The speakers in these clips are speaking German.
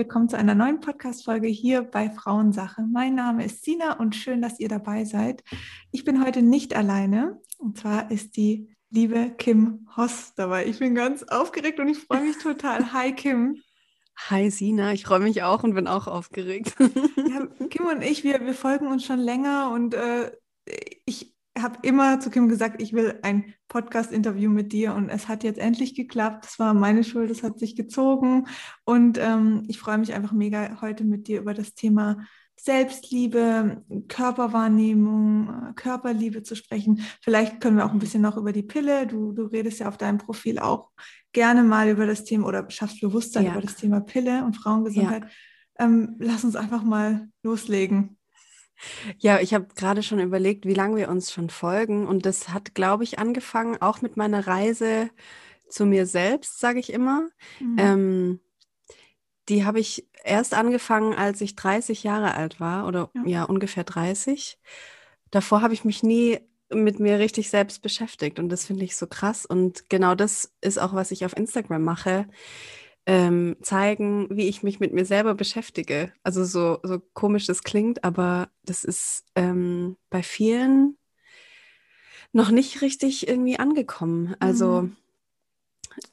willkommen zu einer neuen Podcast-Folge hier bei Frauensache. Mein Name ist Sina und schön, dass ihr dabei seid. Ich bin heute nicht alleine und zwar ist die liebe Kim Hoss dabei. Ich bin ganz aufgeregt und ich freue mich total. Hi Kim. Hi Sina, ich freue mich auch und bin auch aufgeregt. Ja, Kim und ich, wir, wir folgen uns schon länger und äh, ich habe immer zu Kim gesagt, ich will ein Podcast-Interview mit dir und es hat jetzt endlich geklappt. Das war meine Schuld, es hat sich gezogen und ähm, ich freue mich einfach mega heute mit dir über das Thema Selbstliebe, Körperwahrnehmung, Körperliebe zu sprechen. Vielleicht können wir auch ein bisschen noch über die Pille. Du, du redest ja auf deinem Profil auch gerne mal über das Thema oder schaffst Bewusstsein ja. über das Thema Pille und Frauengesundheit. Ja. Ähm, lass uns einfach mal loslegen. Ja, ich habe gerade schon überlegt, wie lange wir uns schon folgen. Und das hat, glaube ich, angefangen auch mit meiner Reise zu mir selbst, sage ich immer. Mhm. Ähm, die habe ich erst angefangen, als ich 30 Jahre alt war oder ja, ja ungefähr 30. Davor habe ich mich nie mit mir richtig selbst beschäftigt und das finde ich so krass. Und genau das ist auch, was ich auf Instagram mache ähm, zeigen, wie ich mich mit mir selber beschäftige. Also so, so komisch das klingt, aber das ist ähm, bei vielen noch nicht richtig irgendwie angekommen. Also mhm.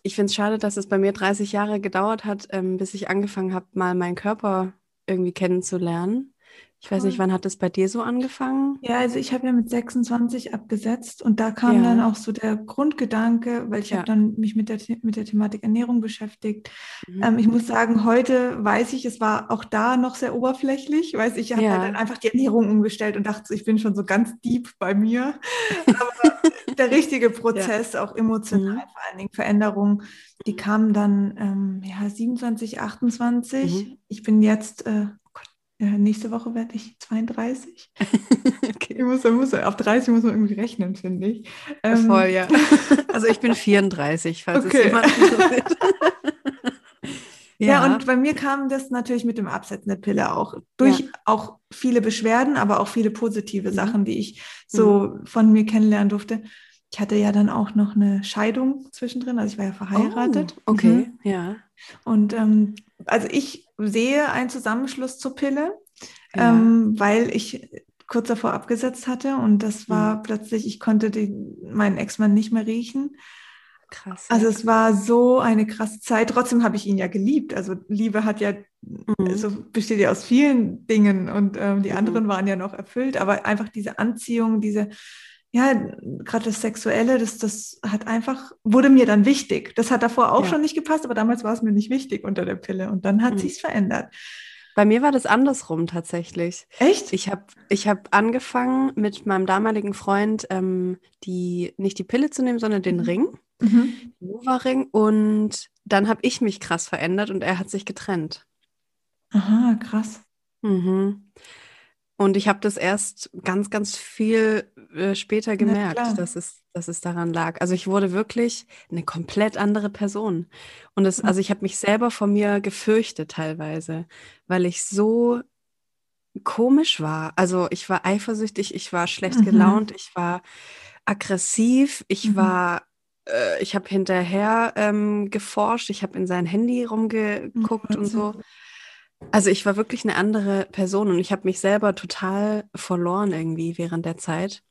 ich finde es schade, dass es bei mir 30 Jahre gedauert hat, ähm, bis ich angefangen habe, mal meinen Körper irgendwie kennenzulernen. Ich weiß nicht, wann hat das bei dir so angefangen? Ja, also ich habe ja mit 26 abgesetzt und da kam ja. dann auch so der Grundgedanke, weil ich ja. habe dann mich mit der, mit der Thematik Ernährung beschäftigt. Mhm. Ähm, ich muss sagen, heute weiß ich, es war auch da noch sehr oberflächlich, weiß ich, habe ja. halt dann einfach die Ernährung umgestellt und dachte, ich bin schon so ganz deep bei mir. Aber der richtige Prozess, auch emotional, mhm. vor allen Dingen Veränderungen, die kamen dann ähm, ja 27, 28. Mhm. Ich bin jetzt äh, ja, nächste Woche werde ich 32. okay. Ich muss, muss, auf 30 muss man irgendwie rechnen, finde ich. Ähm, Voll, ja. Also ich bin 34, falls okay. es jemand interessiert. ja. ja, und bei mir kam das natürlich mit dem Absetzen der Pille auch. Durch ja. auch viele Beschwerden, aber auch viele positive mhm. Sachen, die ich so mhm. von mir kennenlernen durfte. Ich hatte ja dann auch noch eine Scheidung zwischendrin, also ich war ja verheiratet. Oh, okay, mhm. ja. Und ähm, also ich sehe einen Zusammenschluss zur Pille, ja. ähm, weil ich kurz davor abgesetzt hatte und das war mhm. plötzlich, ich konnte den, meinen Ex-Mann nicht mehr riechen. Krass. Also es war so eine krasse Zeit. Trotzdem habe ich ihn ja geliebt. Also Liebe hat ja, mhm. also besteht ja aus vielen Dingen und ähm, die mhm. anderen waren ja noch erfüllt, aber einfach diese Anziehung, diese ja, gerade das Sexuelle, das, das hat einfach, wurde mir dann wichtig. Das hat davor auch ja. schon nicht gepasst, aber damals war es mir nicht wichtig unter der Pille und dann hat mhm. sich's verändert. Bei mir war das andersrum tatsächlich. Echt? Ich habe ich hab angefangen mit meinem damaligen Freund ähm, die nicht die Pille zu nehmen, sondern den mhm. Ring, mhm. den Nova-Ring. Und dann habe ich mich krass verändert und er hat sich getrennt. Aha, krass. Mhm. Und ich habe das erst ganz, ganz viel äh, später gemerkt, dass, es, dass es daran lag. Also ich wurde wirklich eine komplett andere Person. Und es, also ich habe mich selber vor mir gefürchtet teilweise, weil ich so komisch war. Also ich war eifersüchtig, ich war schlecht mhm. gelaunt, ich war aggressiv, ich mhm. war äh, ich habe hinterher ähm, geforscht, ich habe in sein Handy rumgeguckt mhm. und so. Also ich war wirklich eine andere Person und ich habe mich selber total verloren irgendwie während der Zeit.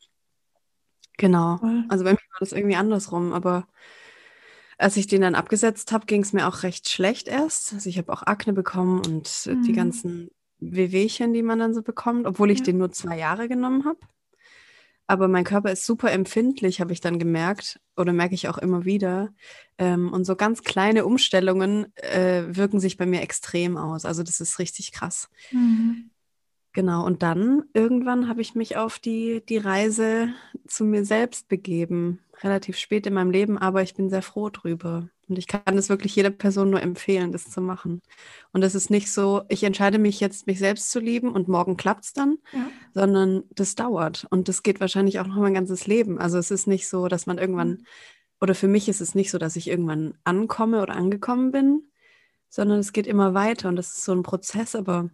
Genau. Also bei mir war das irgendwie andersrum, aber als ich den dann abgesetzt habe, ging es mir auch recht schlecht erst. Also ich habe auch Akne bekommen und mhm. die ganzen Wehwehchen, die man dann so bekommt, obwohl ich ja. den nur zwei Jahre genommen habe. Aber mein Körper ist super empfindlich, habe ich dann gemerkt oder merke ich auch immer wieder. Ähm, und so ganz kleine Umstellungen äh, wirken sich bei mir extrem aus. Also das ist richtig krass. Mhm. Genau, und dann irgendwann habe ich mich auf die, die Reise zu mir selbst begeben. Relativ spät in meinem Leben, aber ich bin sehr froh drüber. Und ich kann es wirklich jeder Person nur empfehlen, das zu machen. Und es ist nicht so, ich entscheide mich jetzt, mich selbst zu lieben und morgen klappt es dann, ja. sondern das dauert. Und das geht wahrscheinlich auch noch mein ganzes Leben. Also es ist nicht so, dass man irgendwann, mhm. oder für mich ist es nicht so, dass ich irgendwann ankomme oder angekommen bin, sondern es geht immer weiter. Und das ist so ein Prozess, aber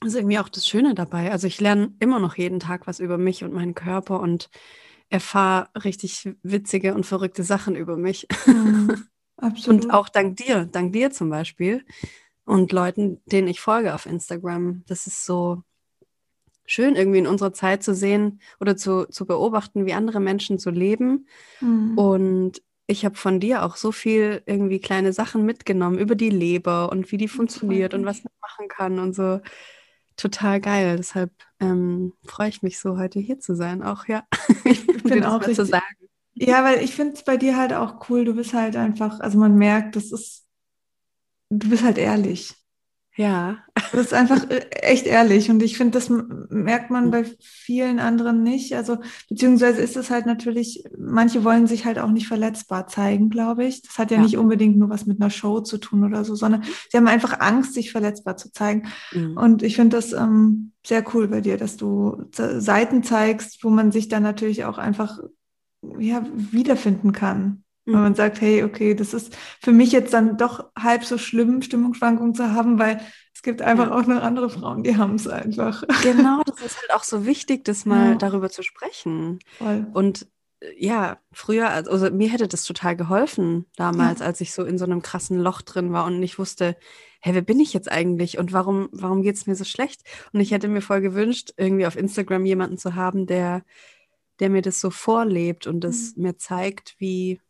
das ist irgendwie auch das Schöne dabei. Also ich lerne immer noch jeden Tag was über mich und meinen Körper und erfahre richtig witzige und verrückte Sachen über mich. Mhm, absolut. Und auch dank dir, dank dir zum Beispiel. und Leuten, denen ich folge auf Instagram. Das ist so schön, irgendwie in unserer Zeit zu sehen oder zu, zu beobachten, wie andere Menschen so leben. Mhm. Und ich habe von dir auch so viel irgendwie kleine Sachen mitgenommen über die Leber und wie die funktioniert und was man machen kann und so. Total geil. Deshalb ähm, freue ich mich so, heute hier zu sein. Auch ja, ich bin auch richtig. Zu sagen. Ja, weil ich finde es bei dir halt auch cool. Du bist halt einfach, also man merkt, das ist, du bist halt ehrlich. Ja. Das ist einfach äh, echt ehrlich und ich finde, das merkt man bei vielen anderen nicht. Also, beziehungsweise ist es halt natürlich, manche wollen sich halt auch nicht verletzbar zeigen, glaube ich. Das hat ja, ja, nicht unbedingt nur was mit einer Show zu tun oder so, sondern sie haben einfach Angst, sich verletzbar zu zeigen. Mhm. Und ich finde das ähm, sehr cool bei dir, dass du Seiten zeigst, wo man sich dann natürlich auch einfach ja, wiederfinden kann. Wenn man sagt, hey, okay, das ist für mich jetzt dann doch halb so schlimm, Stimmungsschwankungen zu haben, weil es gibt einfach ja. auch noch andere Frauen, die haben es einfach. Genau, das ist halt auch so wichtig, das mal ja. darüber zu sprechen. Voll. Und äh, ja, früher, also mir hätte das total geholfen damals, ja. als ich so in so einem krassen Loch drin war und nicht wusste, hey, wer bin ich jetzt eigentlich und warum, warum geht es mir so schlecht? Und ich hätte mir voll gewünscht, irgendwie auf Instagram jemanden zu haben, der, der mir das so vorlebt und das mhm. mir zeigt, wie,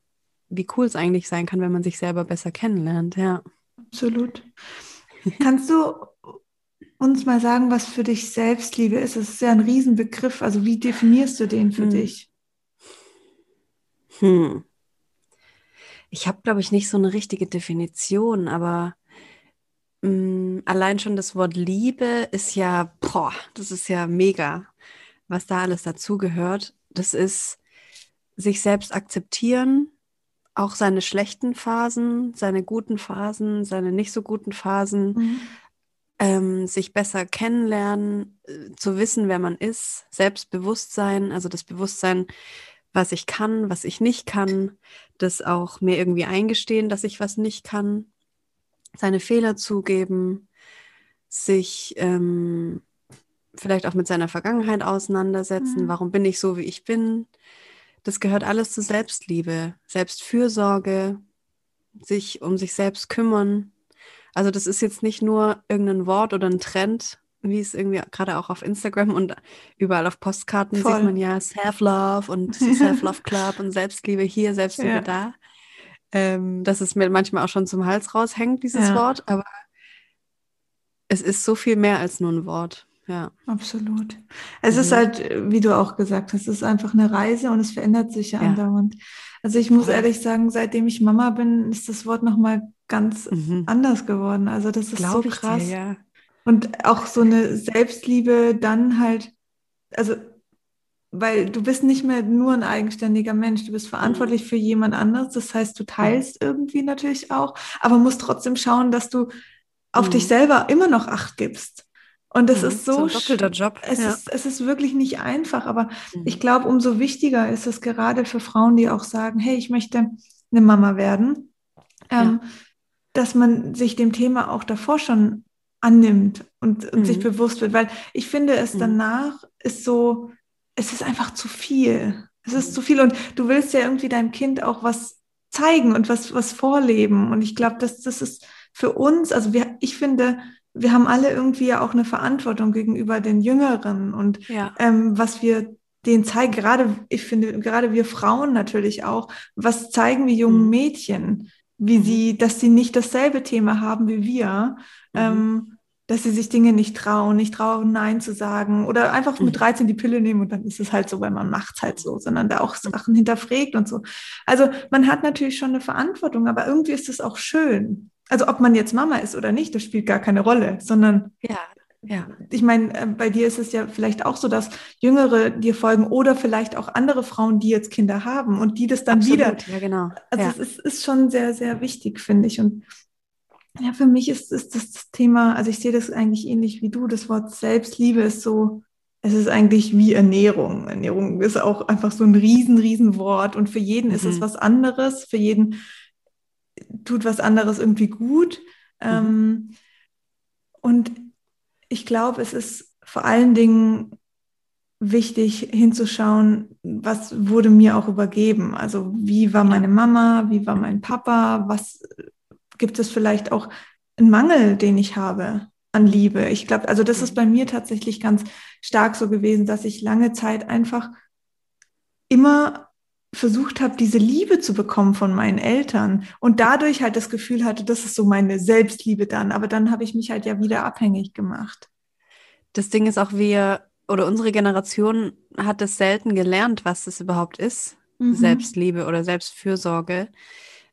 wie cool es eigentlich sein kann, wenn man sich selber besser kennenlernt, ja. Absolut. Kannst du uns mal sagen, was für dich Selbstliebe ist? Das ist ja ein Riesenbegriff. Also wie definierst du den für hm. dich? Hm. Ich habe, glaube ich, nicht so eine richtige Definition, aber mh, hm, allein schon das Wort Liebe ist ja, boah, das ist ja mega, was da alles dazugehört. Das ist sich selbst akzeptieren, auch seine schlechten Phasen, seine guten Phasen, seine nicht so guten Phasen, mhm. ähm, sich besser kennenlernen, äh, zu wissen, wer man ist, Selbstbewusstsein, also das Bewusstsein, was ich kann, was ich nicht kann, das auch mir irgendwie eingestehen, dass ich was nicht kann, seine Fehler zugeben, sich ähm, vielleicht auch mit seiner Vergangenheit auseinandersetzen, mhm. warum bin ich so, wie ich bin, das gehört alles zu Selbstliebe, Selbstfürsorge, sich um sich selbst kümmern. Also das ist jetzt nicht nur irgendein Wort oder ein Trend, wie es irgendwie gerade auch auf Instagram und überall auf Postkarten Voll. sieht man ja Self-Love und Self-Love Club und Selbstliebe hier, Selbstliebe ja. da. Ähm, dass es mir manchmal auch schon zum Hals raushängt, dieses ja. Wort, aber es ist so viel mehr als nur ein Wort. Ja. Absolut. Es mhm. ist halt, wie du auch gesagt hast, es ist einfach eine Reise und es verändert sich ja, ja. andauernd. Also ich muss ehrlich sagen, seitdem ich Mama bin, ist das Wort nochmal ganz mhm. anders geworden. Also das ist Glaub so krass. Dir, ja. Und auch so eine Selbstliebe dann halt, also weil du bist nicht mehr nur ein eigenständiger Mensch, du bist verantwortlich mhm. für jemand anderes. Das heißt, du teilst irgendwie natürlich auch, aber musst trotzdem schauen, dass du auf dich mhm. selber immer noch Acht gibst. Und es mhm, ist so, so doppelter Job. Es, ja. ist, es ist wirklich nicht einfach, aber mhm. ich glaube, umso wichtiger ist es gerade für Frauen, die auch sagen, hey, ich möchte eine Mama werden, ähm, ja. dass man sich dem Thema auch davor schon annimmt und, und mhm. sich bewusst wird, weil ich finde, es mhm. danach ist so, es ist einfach zu viel. Es ist mhm. zu viel und du willst ja irgendwie deinem Kind auch was zeigen und was, was vorleben. Und ich glaube, dass das ist für uns, also wir, ich finde, wir haben alle irgendwie ja auch eine Verantwortung gegenüber den Jüngeren und ja. ähm, was wir denen zeigen, gerade, ich finde, gerade wir Frauen natürlich auch, was zeigen wir jungen mhm. Mädchen, wie mhm. sie, dass sie nicht dasselbe Thema haben wie wir, mhm. ähm, dass sie sich Dinge nicht trauen, nicht trauen, Nein zu sagen oder einfach mit 13 mhm. die Pille nehmen und dann ist es halt so, weil man macht es halt so, sondern da auch mhm. Sachen hinterfragt und so. Also man hat natürlich schon eine Verantwortung, aber irgendwie ist es auch schön. Also ob man jetzt Mama ist oder nicht, das spielt gar keine Rolle, sondern ja, ja. Ich meine, äh, bei dir ist es ja vielleicht auch so, dass Jüngere dir folgen oder vielleicht auch andere Frauen, die jetzt Kinder haben und die das dann Absolut, wieder. Ja, genau. Also ja. es ist, ist, schon sehr, sehr wichtig, finde ich. Und ja, für mich ist, ist das Thema, also ich sehe das eigentlich ähnlich wie du. Das Wort Selbstliebe ist so, es ist eigentlich wie Ernährung. Ernährung ist auch einfach so ein riesen, riesen Wort und für jeden mhm. ist es mhm. was anderes. Für jeden tut was anderes irgendwie gut. Mhm. Ähm, und ich glaube, es ist vor allen Dingen wichtig hinzuschauen, was wurde mir auch übergeben. Also wie war meine Mama, wie war mein Papa, was gibt es vielleicht auch ein Mangel, den ich habe an Liebe. Ich glaube, also das ist bei mir tatsächlich ganz stark so gewesen, dass ich lange Zeit einfach immer versucht habe, diese Liebe zu bekommen von meinen Eltern und dadurch halt das Gefühl hatte, das ist so meine Selbstliebe dann. Aber dann habe ich mich halt ja wieder abhängig gemacht. Das Ding ist auch, wir oder unsere Generation hat es selten gelernt, was das überhaupt ist, mhm. Selbstliebe oder Selbstfürsorge.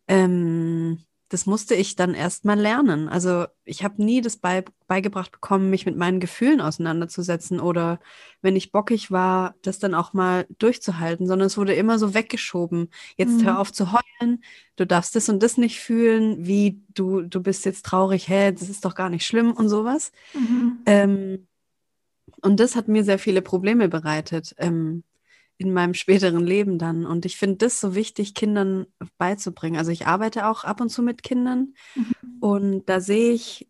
Ähm, das musste ich dann erst mal lernen. Also ich habe nie das bei, beigebracht bekommen, mich mit meinen Gefühlen auseinanderzusetzen oder wenn ich bockig war, das dann auch mal durchzuhalten, sondern es wurde immer so weggeschoben. Jetzt mhm. hör auf zu heulen, du darfst das und das nicht fühlen, wie du, du bist jetzt traurig, hä, das ist doch gar nicht schlimm und sowas. Mhm. Ähm, und das hat mir sehr viele Probleme bereitet. Ähm, in meinem späteren Leben dann. Und ich finde das so wichtig, Kindern beizubringen. Also ich arbeite auch ab und zu mit Kindern mhm. und da sehe ich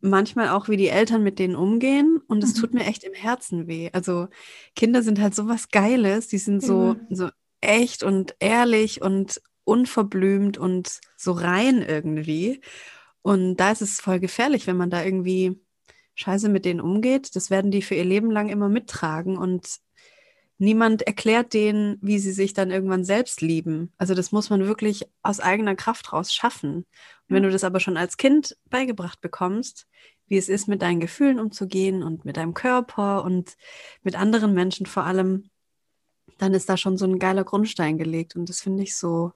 manchmal auch, wie die Eltern mit denen umgehen und es mhm. tut mir echt im Herzen weh. Also Kinder sind halt so was Geiles, die sind so, mhm. so echt und ehrlich und unverblümt und so rein irgendwie. Und da ist es voll gefährlich, wenn man da irgendwie scheiße mit denen umgeht. Das werden die für ihr Leben lang immer mittragen und niemand erklärt denen, wie sie sich dann irgendwann selbst lieben. Also das muss man wirklich aus eigener Kraft raus schaffen. Und wenn du das aber schon als Kind beigebracht bekommst, wie es ist, mit deinen Gefühlen umzugehen und mit deinem Körper und mit anderen Menschen vor allem, dann ist da schon so ein geiler Grundstein gelegt. Und das finde ich so,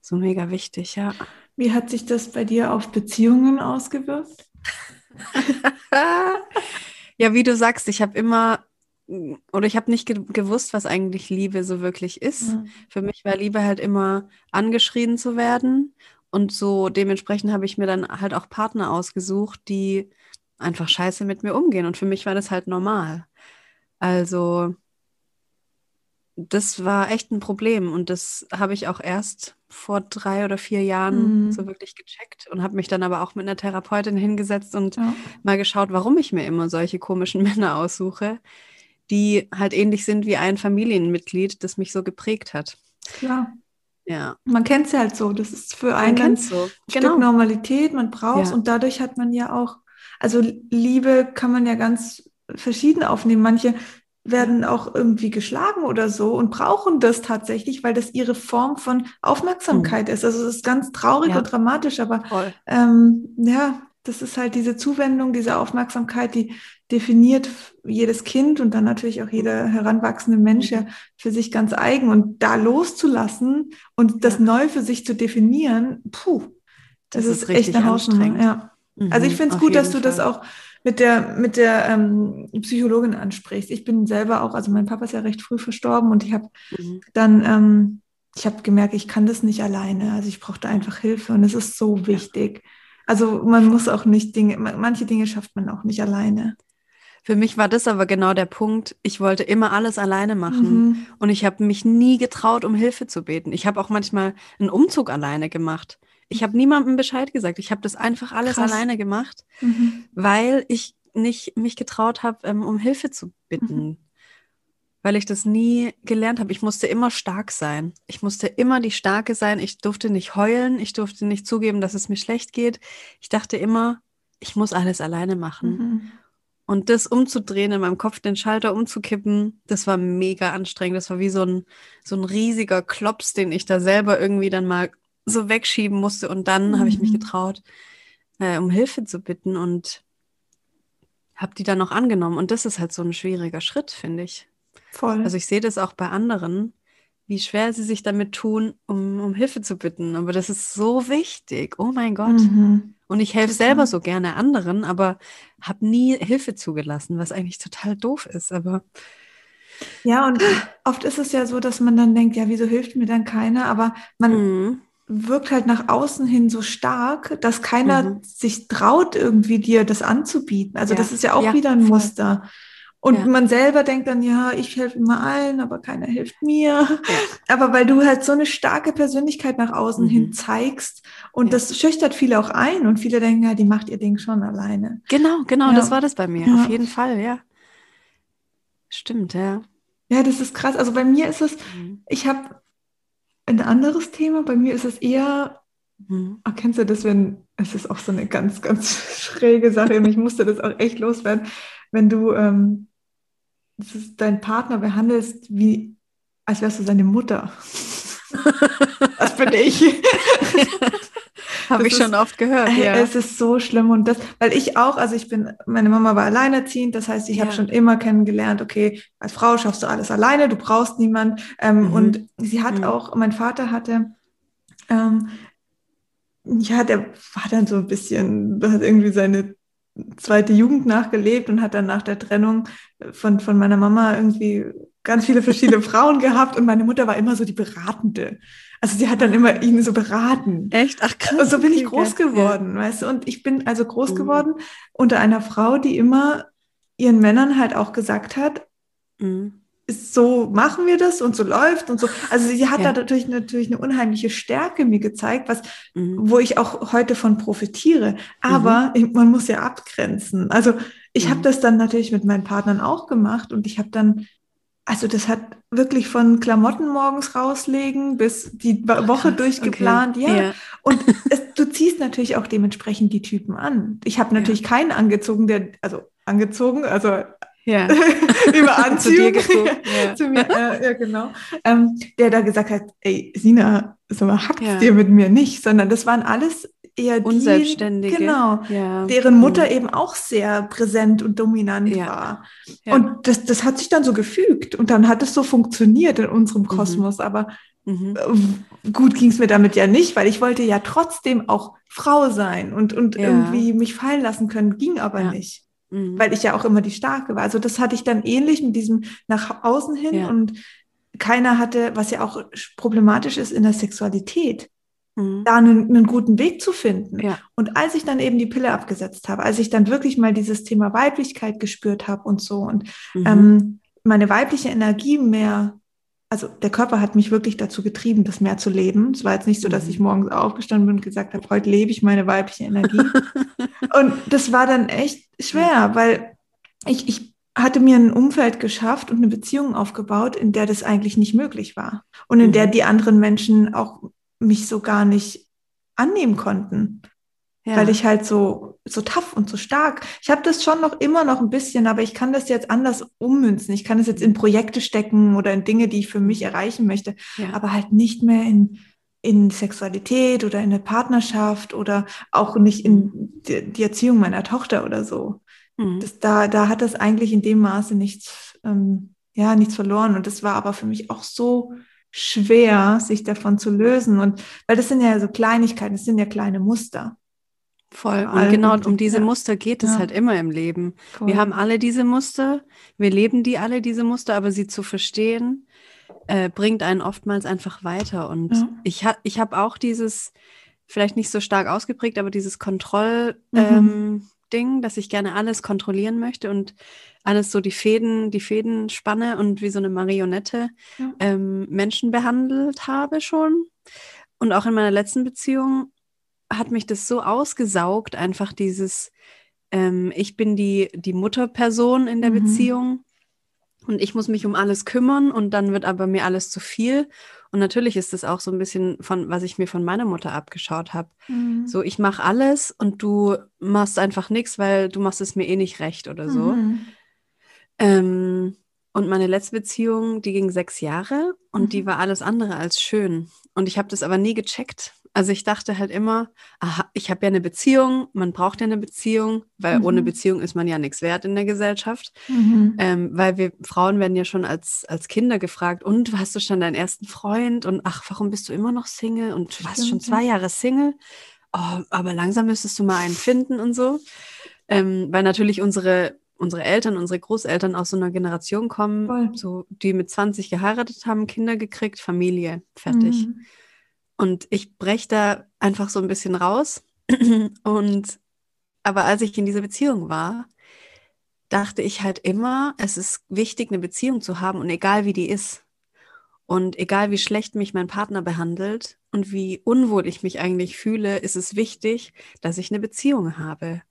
so mega wichtig, ja. Wie hat sich das bei dir auf Beziehungen ausgewirkt? ja, wie du sagst, ich habe immer oder ich habe nicht ge gewusst, was eigentlich Liebe so wirklich ist. Mhm. Für mich war Liebe halt immer angeschrien zu werden. Und so dementsprechend habe ich mir dann halt auch Partner ausgesucht, die einfach scheiße mit mir umgehen. Und für mich war das halt normal. Also das war echt ein Problem. Und das habe ich auch erst vor drei oder vier Jahren mhm. so wirklich gecheckt und habe mich dann aber auch mit einer Therapeutin hingesetzt und ja. mal geschaut, warum ich mir immer solche komischen Männer aussuche die halt ähnlich sind wie ein Familienmitglied, das mich so geprägt hat. Klar. Ja. Man kennt es halt so. Das ist für einen ein so. Stück genau. Normalität, man braucht es ja. und dadurch hat man ja auch, also Liebe kann man ja ganz verschieden aufnehmen. Manche werden auch irgendwie geschlagen oder so und brauchen das tatsächlich, weil das ihre Form von Aufmerksamkeit mhm. ist. Also es ist ganz traurig ja. und dramatisch, aber ähm, ja, das ist halt diese Zuwendung, diese Aufmerksamkeit, die definiert jedes Kind und dann natürlich auch jeder heranwachsende Mensch ja für sich ganz eigen. Und da loszulassen und das ja. neu für sich zu definieren, puh, das, das ist, echt eine Hausnummer. Ja. Mhm, also ich finde es gut, dass du Fall. das auch mit der, mit der ähm, Psychologin ansprichst. Ich bin selber auch, also mein Papa ist ja recht früh verstorben und ich habe mhm. dann, ähm, ich habe gemerkt, ich kann das nicht alleine. Also ich brauchte einfach Hilfe und es ist so wichtig. Also man muss auch nicht Dinge, manche Dinge schafft man auch nicht alleine. Für mich war das aber genau der Punkt. Ich wollte immer alles alleine machen mhm. und ich habe mich nie getraut, um Hilfe zu beten. Ich habe auch manchmal einen Umzug alleine gemacht. Ich habe niemandem Bescheid gesagt. Ich habe das einfach alles Krass. alleine gemacht, mhm. weil ich nicht mich getraut habe, ähm, um Hilfe zu bitten. Mhm. Weil ich das nie gelernt habe. Ich musste immer stark sein. Ich musste immer die Starke sein. Ich durfte nicht heulen. Ich durfte nicht zugeben, dass es mir schlecht geht. Ich dachte immer, ich muss alles alleine machen. Mhm. Und das umzudrehen, in meinem Kopf den Schalter umzukippen, das war mega anstrengend. Das war wie so ein, so ein riesiger Klops, den ich da selber irgendwie dann mal so wegschieben musste. Und dann mhm. habe ich mich mhm. getraut, äh, um Hilfe zu bitten und habe die dann auch angenommen. Und das ist halt so ein schwieriger Schritt, finde ich. Voll. Also ich sehe das auch bei anderen, wie schwer sie sich damit tun, um, um Hilfe zu bitten. Aber das ist so wichtig. Oh mein Gott. Mhm. Und ich helfe selber so gerne anderen, aber habe nie Hilfe zugelassen, was eigentlich total doof ist. Aber ja, und oft ist es ja so, dass man dann denkt, ja, wieso hilft mir dann keiner? Aber man mhm. wirkt halt nach außen hin so stark, dass keiner mhm. sich traut, irgendwie dir das anzubieten. Also ja. das ist ja auch ja, wieder ein voll. Muster. Und ja. man selber denkt dann, ja, ich helfe immer allen, aber keiner hilft mir. Ja. Aber weil du halt so eine starke Persönlichkeit nach außen mhm. hin zeigst und ja. das schüchtert viele auch ein und viele denken, ja, die macht ihr Ding schon alleine. Genau, genau, das war das bei mir, auf jeden Fall, ja. Stimmt, ja. Ja, das ist krass. Also bei mir ist es, mhm. ich habe ein anderes Thema. Bei mir ist es eher Mhm. Kennst du das, wenn, es ist auch so eine ganz, ganz schräge Sache und ich musste das auch echt loswerden, wenn du ähm, deinen Partner behandelst, wie als wärst du seine Mutter. das bin ich. Habe ich schon oft gehört. Ja. Es ist so schlimm und das, weil ich auch, also ich bin, meine Mama war alleinerziehend, das heißt, ich ja. habe schon immer kennengelernt, okay, als Frau schaffst du alles alleine, du brauchst niemand. Ähm, mhm. Und sie hat mhm. auch, mein Vater hatte ähm, ja, der war dann so ein bisschen, hat irgendwie seine zweite Jugend nachgelebt und hat dann nach der Trennung von, von meiner Mama irgendwie ganz viele verschiedene Frauen gehabt und meine Mutter war immer so die Beratende. Also sie hat dann immer ihn so beraten. Echt? Ach krass. Und so bin ich groß geworden, ja. weißt du? Und ich bin also groß geworden unter einer Frau, die immer ihren Männern halt auch gesagt hat, mhm so machen wir das und so läuft und so. Also sie hat ja. da natürlich, natürlich eine unheimliche Stärke mir gezeigt, was, mhm. wo ich auch heute von profitiere. Aber mhm. man muss ja abgrenzen. Also ich mhm. habe das dann natürlich mit meinen Partnern auch gemacht und ich habe dann, also das hat wirklich von Klamotten morgens rauslegen bis die Woche durchgeplant, okay. ja. ja. Und es, du ziehst natürlich auch dementsprechend die Typen an. Ich habe natürlich ja. keinen angezogen, der, also angezogen, also ja. über Anziehung. zu, ja. zu mir, äh, ja, genau. Ähm, der da gesagt hat, ey, Sina, so hackt ja. dir mit mir nicht, sondern das waren alles eher die, Unselbstständige. genau, ja. deren Mutter mhm. eben auch sehr präsent und dominant ja. war. Ja. Und das, das hat sich dann so gefügt und dann hat es so funktioniert in unserem mhm. Kosmos, mhm. aber mhm. gut ging es mir damit ja nicht, weil ich wollte ja trotzdem auch Frau sein und, und irgendwie mich fallen lassen können, ging aber nicht. Mhm. Weil ich ja auch immer die Starke war. Also das hatte ich dann ähnlich mit diesem nach außen hin ja. und keiner hatte, was ja auch problematisch ist in der Sexualität, mhm. da einen, einen, guten Weg zu finden. Ja. Und als ich dann eben die Pille abgesetzt habe, als ich dann wirklich mal dieses Thema Weiblichkeit gespürt habe und so und mhm. ähm, meine weibliche Energie mehr also der Körper hat mich wirklich dazu getrieben, das mehr zu leben. Es war jetzt nicht so, dass ich mhm. morgens aufgestanden bin und gesagt habe, heute lebe ich meine weibliche Energie. und das war dann echt schwer, weil ich, ich hatte mir ein Umfeld geschafft und eine Beziehung aufgebaut, in der das eigentlich nicht möglich war. Und in der mhm. die anderen Menschen auch mich so gar nicht annehmen konnten ja. weil ich halt so, so tough und so stark. Ich habe das schon noch immer noch ein bisschen, aber ich kann das jetzt anders ummünzen. Ich kann es jetzt in Projekte stecken oder in Dinge, die ich für mich erreichen möchte, ja. aber halt nicht mehr in, in Sexualität oder in der Partnerschaft oder auch nicht in die, die Erziehung meiner Tochter oder so. Mhm. Das, da, da hat das eigentlich in dem Maße nichts, ähm, ja, nichts verloren. Und das war aber für mich auch so schwer, sich davon zu lösen. Und weil das sind ja so Kleinigkeiten, das sind ja kleine Muster. Voll. Und genau um diese Muster geht es ja. halt immer im Leben. Cool. Wir haben alle diese Muster, wir leben die alle, diese Muster, aber sie zu verstehen, äh, bringt einen oftmals einfach weiter. Und ja. ich, ha ich habe auch dieses, vielleicht nicht so stark ausgeprägt, aber dieses Kontroll- mhm. ähm, Ding, dass ich gerne alles kontrollieren möchte und alles so die Fäden, die Fäden spanne und wie so eine Marionette ja. ähm, Menschen behandelt habe schon. Und auch in meiner letzten Beziehung hat mich das so ausgesaugt, einfach dieses, ähm, ich bin die, die Mutterperson in der mhm. Beziehung und ich muss mich um alles kümmern und dann wird aber mir alles zu viel. Und natürlich ist das auch so ein bisschen von, was ich mir von meiner Mutter abgeschaut habe. Mhm. So, ich mache alles und du machst einfach nichts, weil du machst es mir eh nicht recht oder so. Mhm. Ähm, und meine letzte Beziehung, die ging sechs Jahre und mhm. die war alles andere als schön. Und ich habe das aber nie gecheckt, also ich dachte halt immer, aha, ich habe ja eine Beziehung, man braucht ja eine Beziehung, weil mhm. ohne Beziehung ist man ja nichts wert in der Gesellschaft. Mhm. Ähm, weil wir Frauen werden ja schon als, als Kinder gefragt, und hast du schon deinen ersten Freund? Und ach, warum bist du immer noch Single? Und du warst schon zwei Jahre Single. Oh, aber langsam müsstest du mal einen finden und so. Ähm, weil natürlich unsere unsere Eltern, unsere Großeltern aus so einer Generation kommen, Voll. so die mit 20 geheiratet haben, Kinder gekriegt, Familie, fertig. Mhm. Und ich breche da einfach so ein bisschen raus. Und aber als ich in dieser Beziehung war, dachte ich halt immer, es ist wichtig, eine Beziehung zu haben und egal wie die ist. Und egal wie schlecht mich mein Partner behandelt und wie unwohl ich mich eigentlich fühle, ist es wichtig, dass ich eine Beziehung habe.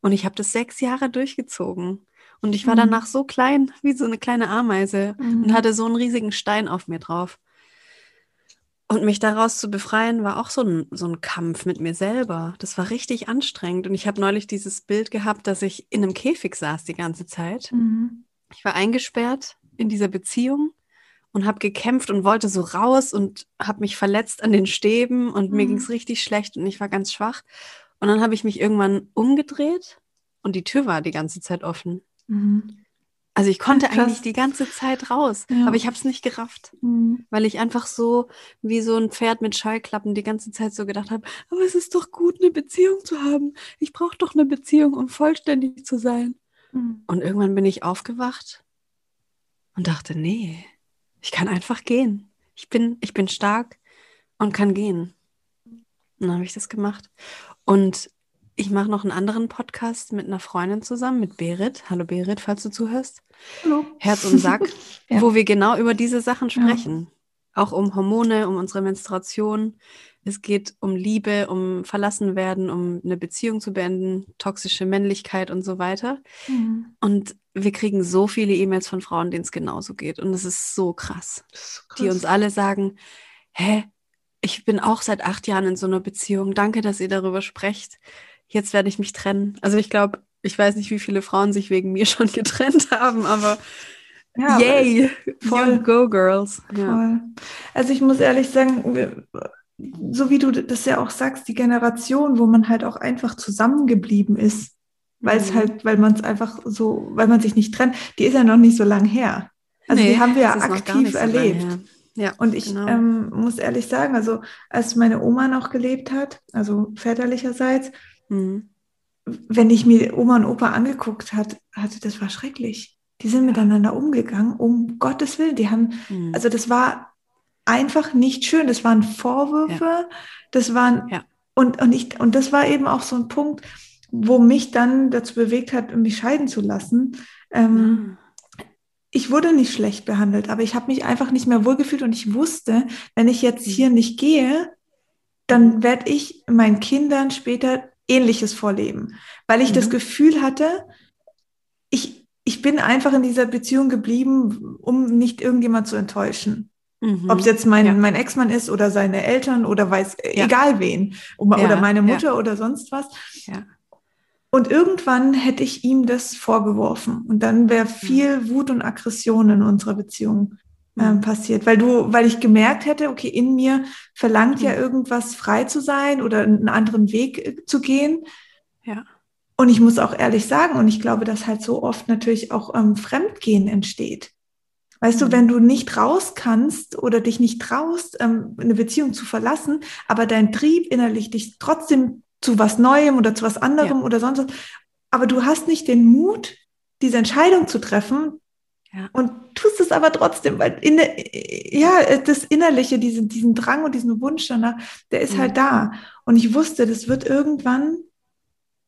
Und ich habe das sechs Jahre durchgezogen. Und ich war mhm. danach so klein, wie so eine kleine Ameise mhm. und hatte so einen riesigen Stein auf mir drauf. Und mich daraus zu befreien, war auch so ein, so ein Kampf mit mir selber. Das war richtig anstrengend. Und ich habe neulich dieses Bild gehabt, dass ich in einem Käfig saß die ganze Zeit. Mhm. Ich war eingesperrt in dieser Beziehung und habe gekämpft und wollte so raus und habe mich verletzt an den Stäben und mhm. mir ging es richtig schlecht und ich war ganz schwach. Und dann habe ich mich irgendwann umgedreht und die Tür war die ganze Zeit offen. Mhm. Also ich konnte Krass. eigentlich die ganze Zeit raus, ja. aber ich habe es nicht gerafft, mhm. weil ich einfach so wie so ein Pferd mit Scheuklappen die ganze Zeit so gedacht habe, aber es ist doch gut, eine Beziehung zu haben. Ich brauche doch eine Beziehung, um vollständig zu sein. Mhm. Und irgendwann bin ich aufgewacht und dachte, nee, ich kann einfach gehen. Ich bin, ich bin stark und kann gehen. Und dann habe ich das gemacht. Und ich mache noch einen anderen Podcast mit einer Freundin zusammen, mit Berit. Hallo Berit, falls du zuhörst. Hallo. Herz und Sack, ja. wo wir genau über diese Sachen sprechen. Ja. Auch um Hormone, um unsere Menstruation. Es geht um Liebe, um verlassen werden, um eine Beziehung zu beenden, toxische Männlichkeit und so weiter. Mhm. Und wir kriegen so viele E-Mails von Frauen, denen es genauso geht. Und es ist so krass, ist so krass, die uns alle sagen, hä, ich bin auch seit acht Jahren in so einer Beziehung. Danke, dass ihr darüber sprecht jetzt werde ich mich trennen. Also ich glaube, ich weiß nicht, wie viele Frauen sich wegen mir schon getrennt haben, aber ja, yay, voll go girls. Ja. Also ich muss ehrlich sagen, so wie du das ja auch sagst, die Generation, wo man halt auch einfach zusammengeblieben ist, weil es mhm. halt, weil man es einfach so, weil man sich nicht trennt, die ist ja noch nicht so lang her. Also nee, die haben wir ja aktiv so erlebt. Ja, und ich genau. ähm, muss ehrlich sagen, also als meine Oma noch gelebt hat, also väterlicherseits, Mhm. Wenn ich mir Oma und Opa angeguckt hat, hatte, das war schrecklich. Die sind miteinander umgegangen, um Gottes Willen. Die haben, mhm. also das war einfach nicht schön. Das waren Vorwürfe, ja. das waren, ja. und, und, ich, und das war eben auch so ein Punkt, wo mich dann dazu bewegt hat, mich scheiden zu lassen. Ähm, mhm ich wurde nicht schlecht behandelt, aber ich habe mich einfach nicht mehr wohlgefühlt und ich wusste, wenn ich jetzt hier mhm. nicht gehe, dann werde ich meinen Kindern später Ähnliches vorleben, weil ich mhm. das Gefühl hatte, ich, ich bin einfach in dieser Beziehung geblieben, um nicht irgendjemand zu enttäuschen. Mhm. Ob es jetzt mein, ja. mein Ex-Mann ist oder seine Eltern oder weiß, ja. egal wen, oder ja. meine Mutter oder sonst was. Und irgendwann hätte ich ihm das vorgeworfen und dann wäre viel Wut und Aggression in unserer Beziehung ähm, passiert, weil du, weil ich gemerkt hätte, okay, in mir verlangt ja mhm. irgendwas frei zu sein oder einen anderen Weg äh, zu gehen. Ja. Und ich muss auch ehrlich sagen, und ich glaube, dass halt so oft natürlich auch ähm, Fremdgehen entsteht. Weißt mhm. du, wenn du nicht raus kannst oder dich nicht traust, ähm, eine Beziehung zu verlassen, aber dein Trieb innerlich dich trotzdem zu was Neuem oder zu was anderem ja. oder sonst was, aber du hast nicht den Mut, diese Entscheidung zu treffen, ja. Und tust es aber trotzdem, weil in ja, das Innerliche, diesen, diesen Drang und diesen Wunsch danach, der ist halt mhm. halt da. Und ich wusste, das wird irgendwann,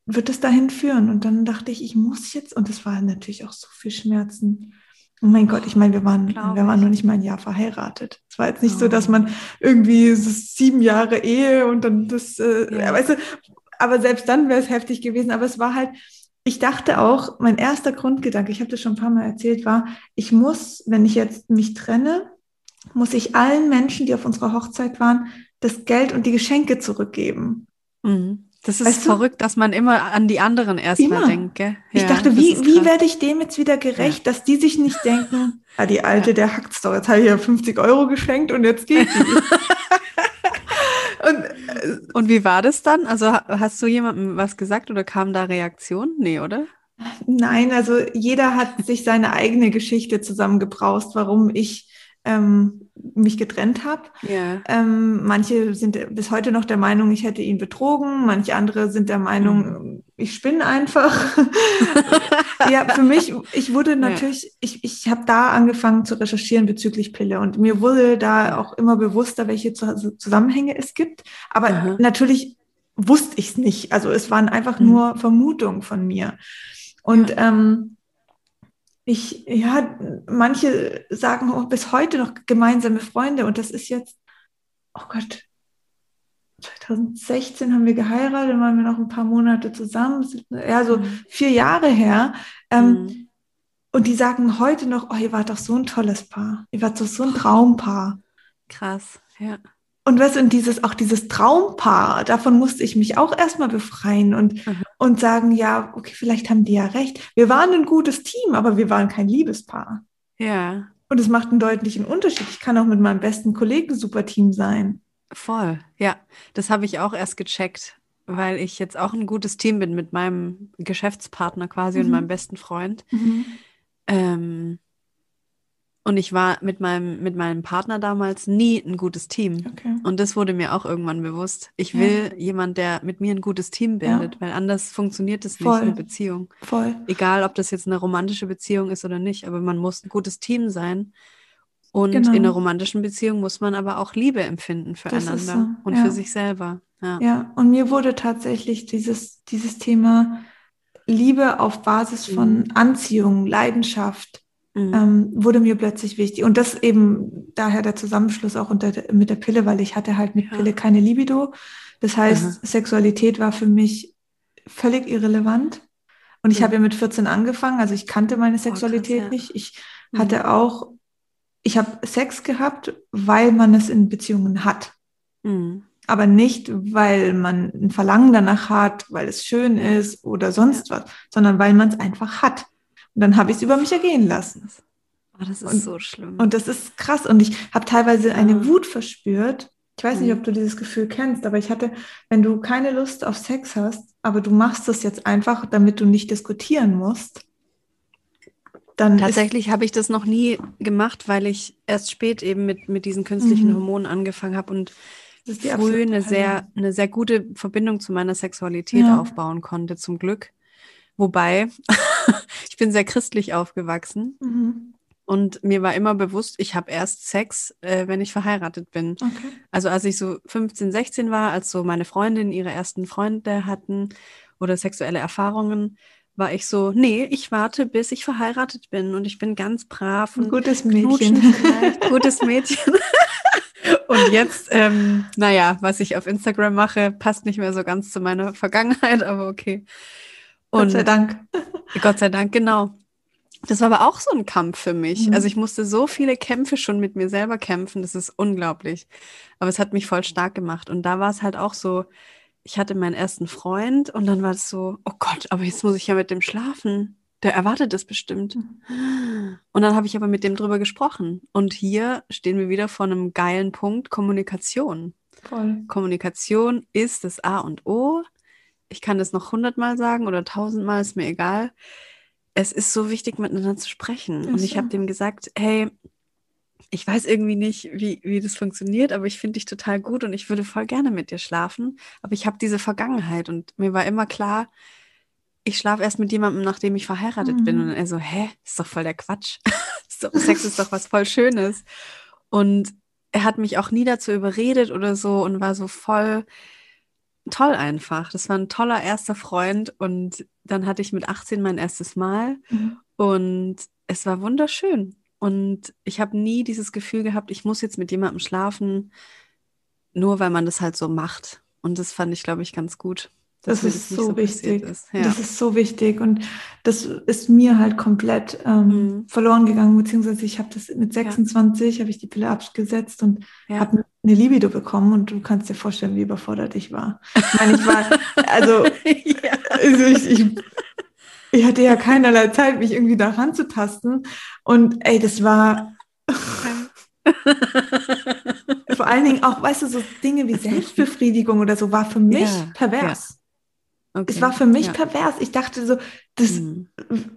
wird es dahin führen. Und dann dachte ich, ich muss jetzt, und das war natürlich auch so viel Schmerzen. Oh mein Gott, ich meine, wir waren, wir waren noch nicht mal ein Jahr verheiratet. Es war jetzt nicht oh. so, dass man irgendwie so sieben Jahre Ehe und dann das, äh, ja. weißt du, aber selbst dann wäre es heftig gewesen. Aber es war halt, ich dachte auch, mein erster Grundgedanke, ich habe das schon ein paar Mal erzählt, war, ich muss, wenn ich jetzt mich trenne, muss ich allen Menschen, die auf unserer Hochzeit waren, das Geld und die Geschenke zurückgeben. Mhm. Das ist weißt verrückt, du? dass man immer an die anderen erstmal denkt. Ja, ich dachte, wie, wie werde ich dem jetzt wieder gerecht, ja. dass die sich nicht denken, ah, die Alte, ja. der hackt's doch, jetzt habe ich ja 50 Euro geschenkt und jetzt geht die. Und, äh, und wie war das dann? Also hast du jemandem was gesagt oder kam da Reaktion? Nee, oder? Nein, also jeder hat sich seine eigene Geschichte zusammengebraust, warum ich ähm, mich getrennt habe. Yeah. Ähm, manche sind bis heute noch der Meinung, ich hätte ihn betrogen. Manche andere sind der Meinung, mhm. ich spinne einfach. ja, für mich, ich wurde natürlich, ja. ich, ich habe da angefangen zu recherchieren bezüglich Pille und mir wurde da auch immer bewusster, welche Zusammenhänge es gibt. Aber mhm. natürlich wusste ich es nicht. Also es waren einfach mhm. nur Vermutungen von mir. Und ja. ähm, ich, ja, manche sagen auch bis heute noch gemeinsame Freunde und das ist jetzt, oh Gott, 2016 haben wir geheiratet, waren wir noch ein paar Monate zusammen, ja, so mhm. vier Jahre her. Ähm, mhm. Und die sagen heute noch, oh, ihr wart doch so ein tolles Paar. Ihr wart doch so ein Traumpaar. Krass, ja. Und was und dieses auch dieses Traumpaar, davon musste ich mich auch erstmal befreien und, mhm. und sagen, ja, okay, vielleicht haben die ja recht. Wir waren ein gutes Team, aber wir waren kein Liebespaar. Ja. Und es macht einen deutlichen Unterschied. Ich kann auch mit meinem besten Kollegen super Team sein. Voll, ja. Das habe ich auch erst gecheckt, weil ich jetzt auch ein gutes Team bin mit meinem Geschäftspartner quasi mhm. und meinem besten Freund. Mhm. Ähm, und ich war mit meinem, mit meinem Partner damals nie ein gutes Team. Okay. Und das wurde mir auch irgendwann bewusst. Ich will ja. jemand, der mit mir ein gutes Team bildet, ja. weil anders funktioniert es nicht, eine Beziehung. Voll. Egal, ob das jetzt eine romantische Beziehung ist oder nicht, aber man muss ein gutes Team sein. Und genau. in einer romantischen Beziehung muss man aber auch Liebe empfinden füreinander so. und ja. für sich selber. Ja. ja, und mir wurde tatsächlich dieses, dieses Thema Liebe auf Basis von mhm. Anziehung, Leidenschaft, mhm. ähm, wurde mir plötzlich wichtig. Und das eben daher der Zusammenschluss auch unter, mit der Pille, weil ich hatte halt mit ja. Pille keine Libido. Das heißt, Aha. Sexualität war für mich völlig irrelevant. Und ich mhm. habe ja mit 14 angefangen, also ich kannte meine Sexualität oh, krass, ja. nicht. Ich mhm. hatte auch, ich habe Sex gehabt, weil man es in Beziehungen hat. Mhm. Aber nicht, weil man ein Verlangen danach hat, weil es schön ist oder sonst ja. was, sondern weil man es einfach hat. Und dann habe ich es über mich ergehen lassen. Oh, das ist und, so schlimm. Und das ist krass. Und ich habe teilweise eine Wut verspürt. Ich weiß nicht, ob du dieses Gefühl kennst, aber ich hatte, wenn du keine Lust auf Sex hast, aber du machst es jetzt einfach, damit du nicht diskutieren musst, dann. Tatsächlich habe ich das noch nie gemacht, weil ich erst spät eben mit, mit diesen künstlichen mhm. Hormonen angefangen habe und früh eine sehr, eine sehr gute Verbindung zu meiner Sexualität ja. aufbauen konnte, zum Glück. Wobei, ich bin sehr christlich aufgewachsen. Mhm. Und mir war immer bewusst, ich habe erst Sex, äh, wenn ich verheiratet bin. Okay. Also als ich so 15, 16 war, als so meine Freundinnen ihre ersten Freunde hatten oder sexuelle Erfahrungen, war ich so, nee, ich warte, bis ich verheiratet bin und ich bin ganz brav. Ein gutes Mädchen. gutes Mädchen. und jetzt, ähm, naja, was ich auf Instagram mache, passt nicht mehr so ganz zu meiner Vergangenheit, aber okay. Und Gott sei Dank. Gott sei Dank, genau. Das war aber auch so ein Kampf für mich. Mhm. Also ich musste so viele Kämpfe schon mit mir selber kämpfen, das ist unglaublich. Aber es hat mich voll stark gemacht. Und da war es halt auch so, ich hatte meinen ersten Freund und dann war es so, oh Gott, aber jetzt muss ich ja mit dem schlafen. Der erwartet es bestimmt. Mhm. Und dann habe ich aber mit dem drüber gesprochen. Und hier stehen wir wieder vor einem geilen Punkt, Kommunikation. Voll. Kommunikation ist das A und O ich kann das noch hundertmal sagen oder tausendmal, ist mir egal. Es ist so wichtig, miteinander zu sprechen. Und ich habe dem gesagt, hey, ich weiß irgendwie nicht, wie, wie das funktioniert, aber ich finde dich total gut und ich würde voll gerne mit dir schlafen. Aber ich habe diese Vergangenheit und mir war immer klar, ich schlafe erst mit jemandem, nachdem ich verheiratet mhm. bin. Und er so, hä, ist doch voll der Quatsch. Sex ist doch was voll Schönes. Und er hat mich auch nie dazu überredet oder so und war so voll, toll einfach. Das war ein toller erster Freund und dann hatte ich mit 18 mein erstes Mal mhm. und es war wunderschön. Und ich habe nie dieses Gefühl gehabt, ich muss jetzt mit jemandem schlafen, nur weil man das halt so macht. Und das fand ich, glaube ich, ganz gut. Das ist so, so wichtig. Ist. Ja. Das ist so wichtig und das ist mir halt komplett ähm, mhm. verloren gegangen, beziehungsweise ich habe das mit 26, ja. habe ich die Pille abgesetzt und ja. habe eine Libido bekommen und du kannst dir vorstellen, wie überfordert ich war. Ich meine, ich war, also, ja. also ich, ich, ich, hatte ja keinerlei Zeit, mich irgendwie da ranzutasten und ey, das war... Vor allen Dingen auch, weißt du, so Dinge wie Selbstbefriedigung oder so war für mich pervers. Okay. Es war für mich ja. pervers. Ich dachte so, das, mhm.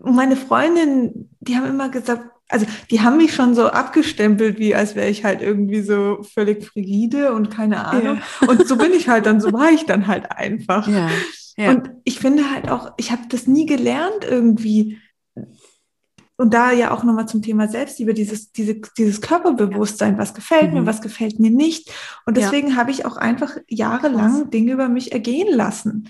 meine Freundin, die haben immer gesagt, also die haben mich schon so abgestempelt, wie als wäre ich halt irgendwie so völlig frigide und keine Ahnung. Ja. Und so bin ich halt dann, so war ich dann halt einfach. Ja. Und ich finde halt auch, ich habe das nie gelernt irgendwie. Und da ja auch nochmal zum Thema Selbstliebe, dieses, diese, dieses Körperbewusstsein, was gefällt mhm. mir, was gefällt mir nicht. Und deswegen habe ich auch einfach jahrelang Dinge über mich ergehen lassen.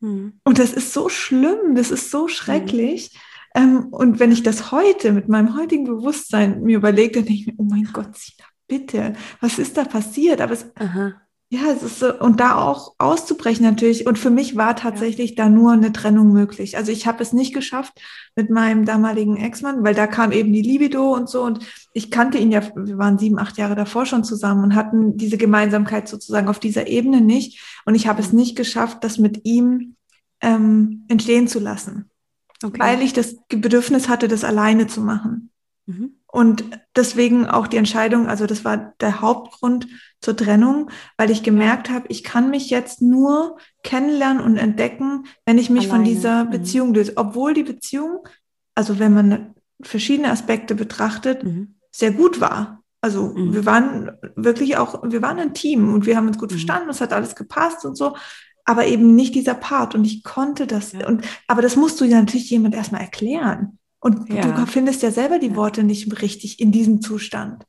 Mhm. Und das ist so schlimm, das ist so schrecklich. Mhm. Ähm, und wenn ich das heute mit meinem heutigen Bewusstsein mir überlege, dann denke ich mir, oh mein Gott, Sina, bitte, was ist da passiert? Aber es, ja, es ist so, und da auch auszubrechen natürlich. Und für mich war tatsächlich ja. da nur eine Trennung möglich. Also ich habe es nicht geschafft mit meinem damaligen Ex-Mann, weil da kam eben die Libido und so. Und ich kannte ihn ja, wir waren sieben, acht Jahre davor schon zusammen und hatten diese Gemeinsamkeit sozusagen auf dieser Ebene nicht. Und ich habe es nicht geschafft, das mit ihm ähm, entstehen zu lassen. Okay. Weil ich das Bedürfnis hatte, das alleine zu machen. Mhm. Und deswegen auch die Entscheidung, also das war der Hauptgrund zur Trennung, weil ich gemerkt habe, ich kann mich jetzt nur kennenlernen und entdecken, wenn ich mich Alleine. von dieser mhm. Beziehung löse. Obwohl die Beziehung, also wenn man verschiedene Aspekte betrachtet, mhm. sehr gut war. Also mhm. wir waren wirklich auch, wir waren ein Team und wir haben uns gut mhm. verstanden, es hat alles gepasst und so, aber eben nicht dieser Part. Und ich konnte das. Ja. Und, aber das musst du ja natürlich jemand erstmal erklären. Und ja. du findest ja selber die Worte nicht richtig in diesem Zustand.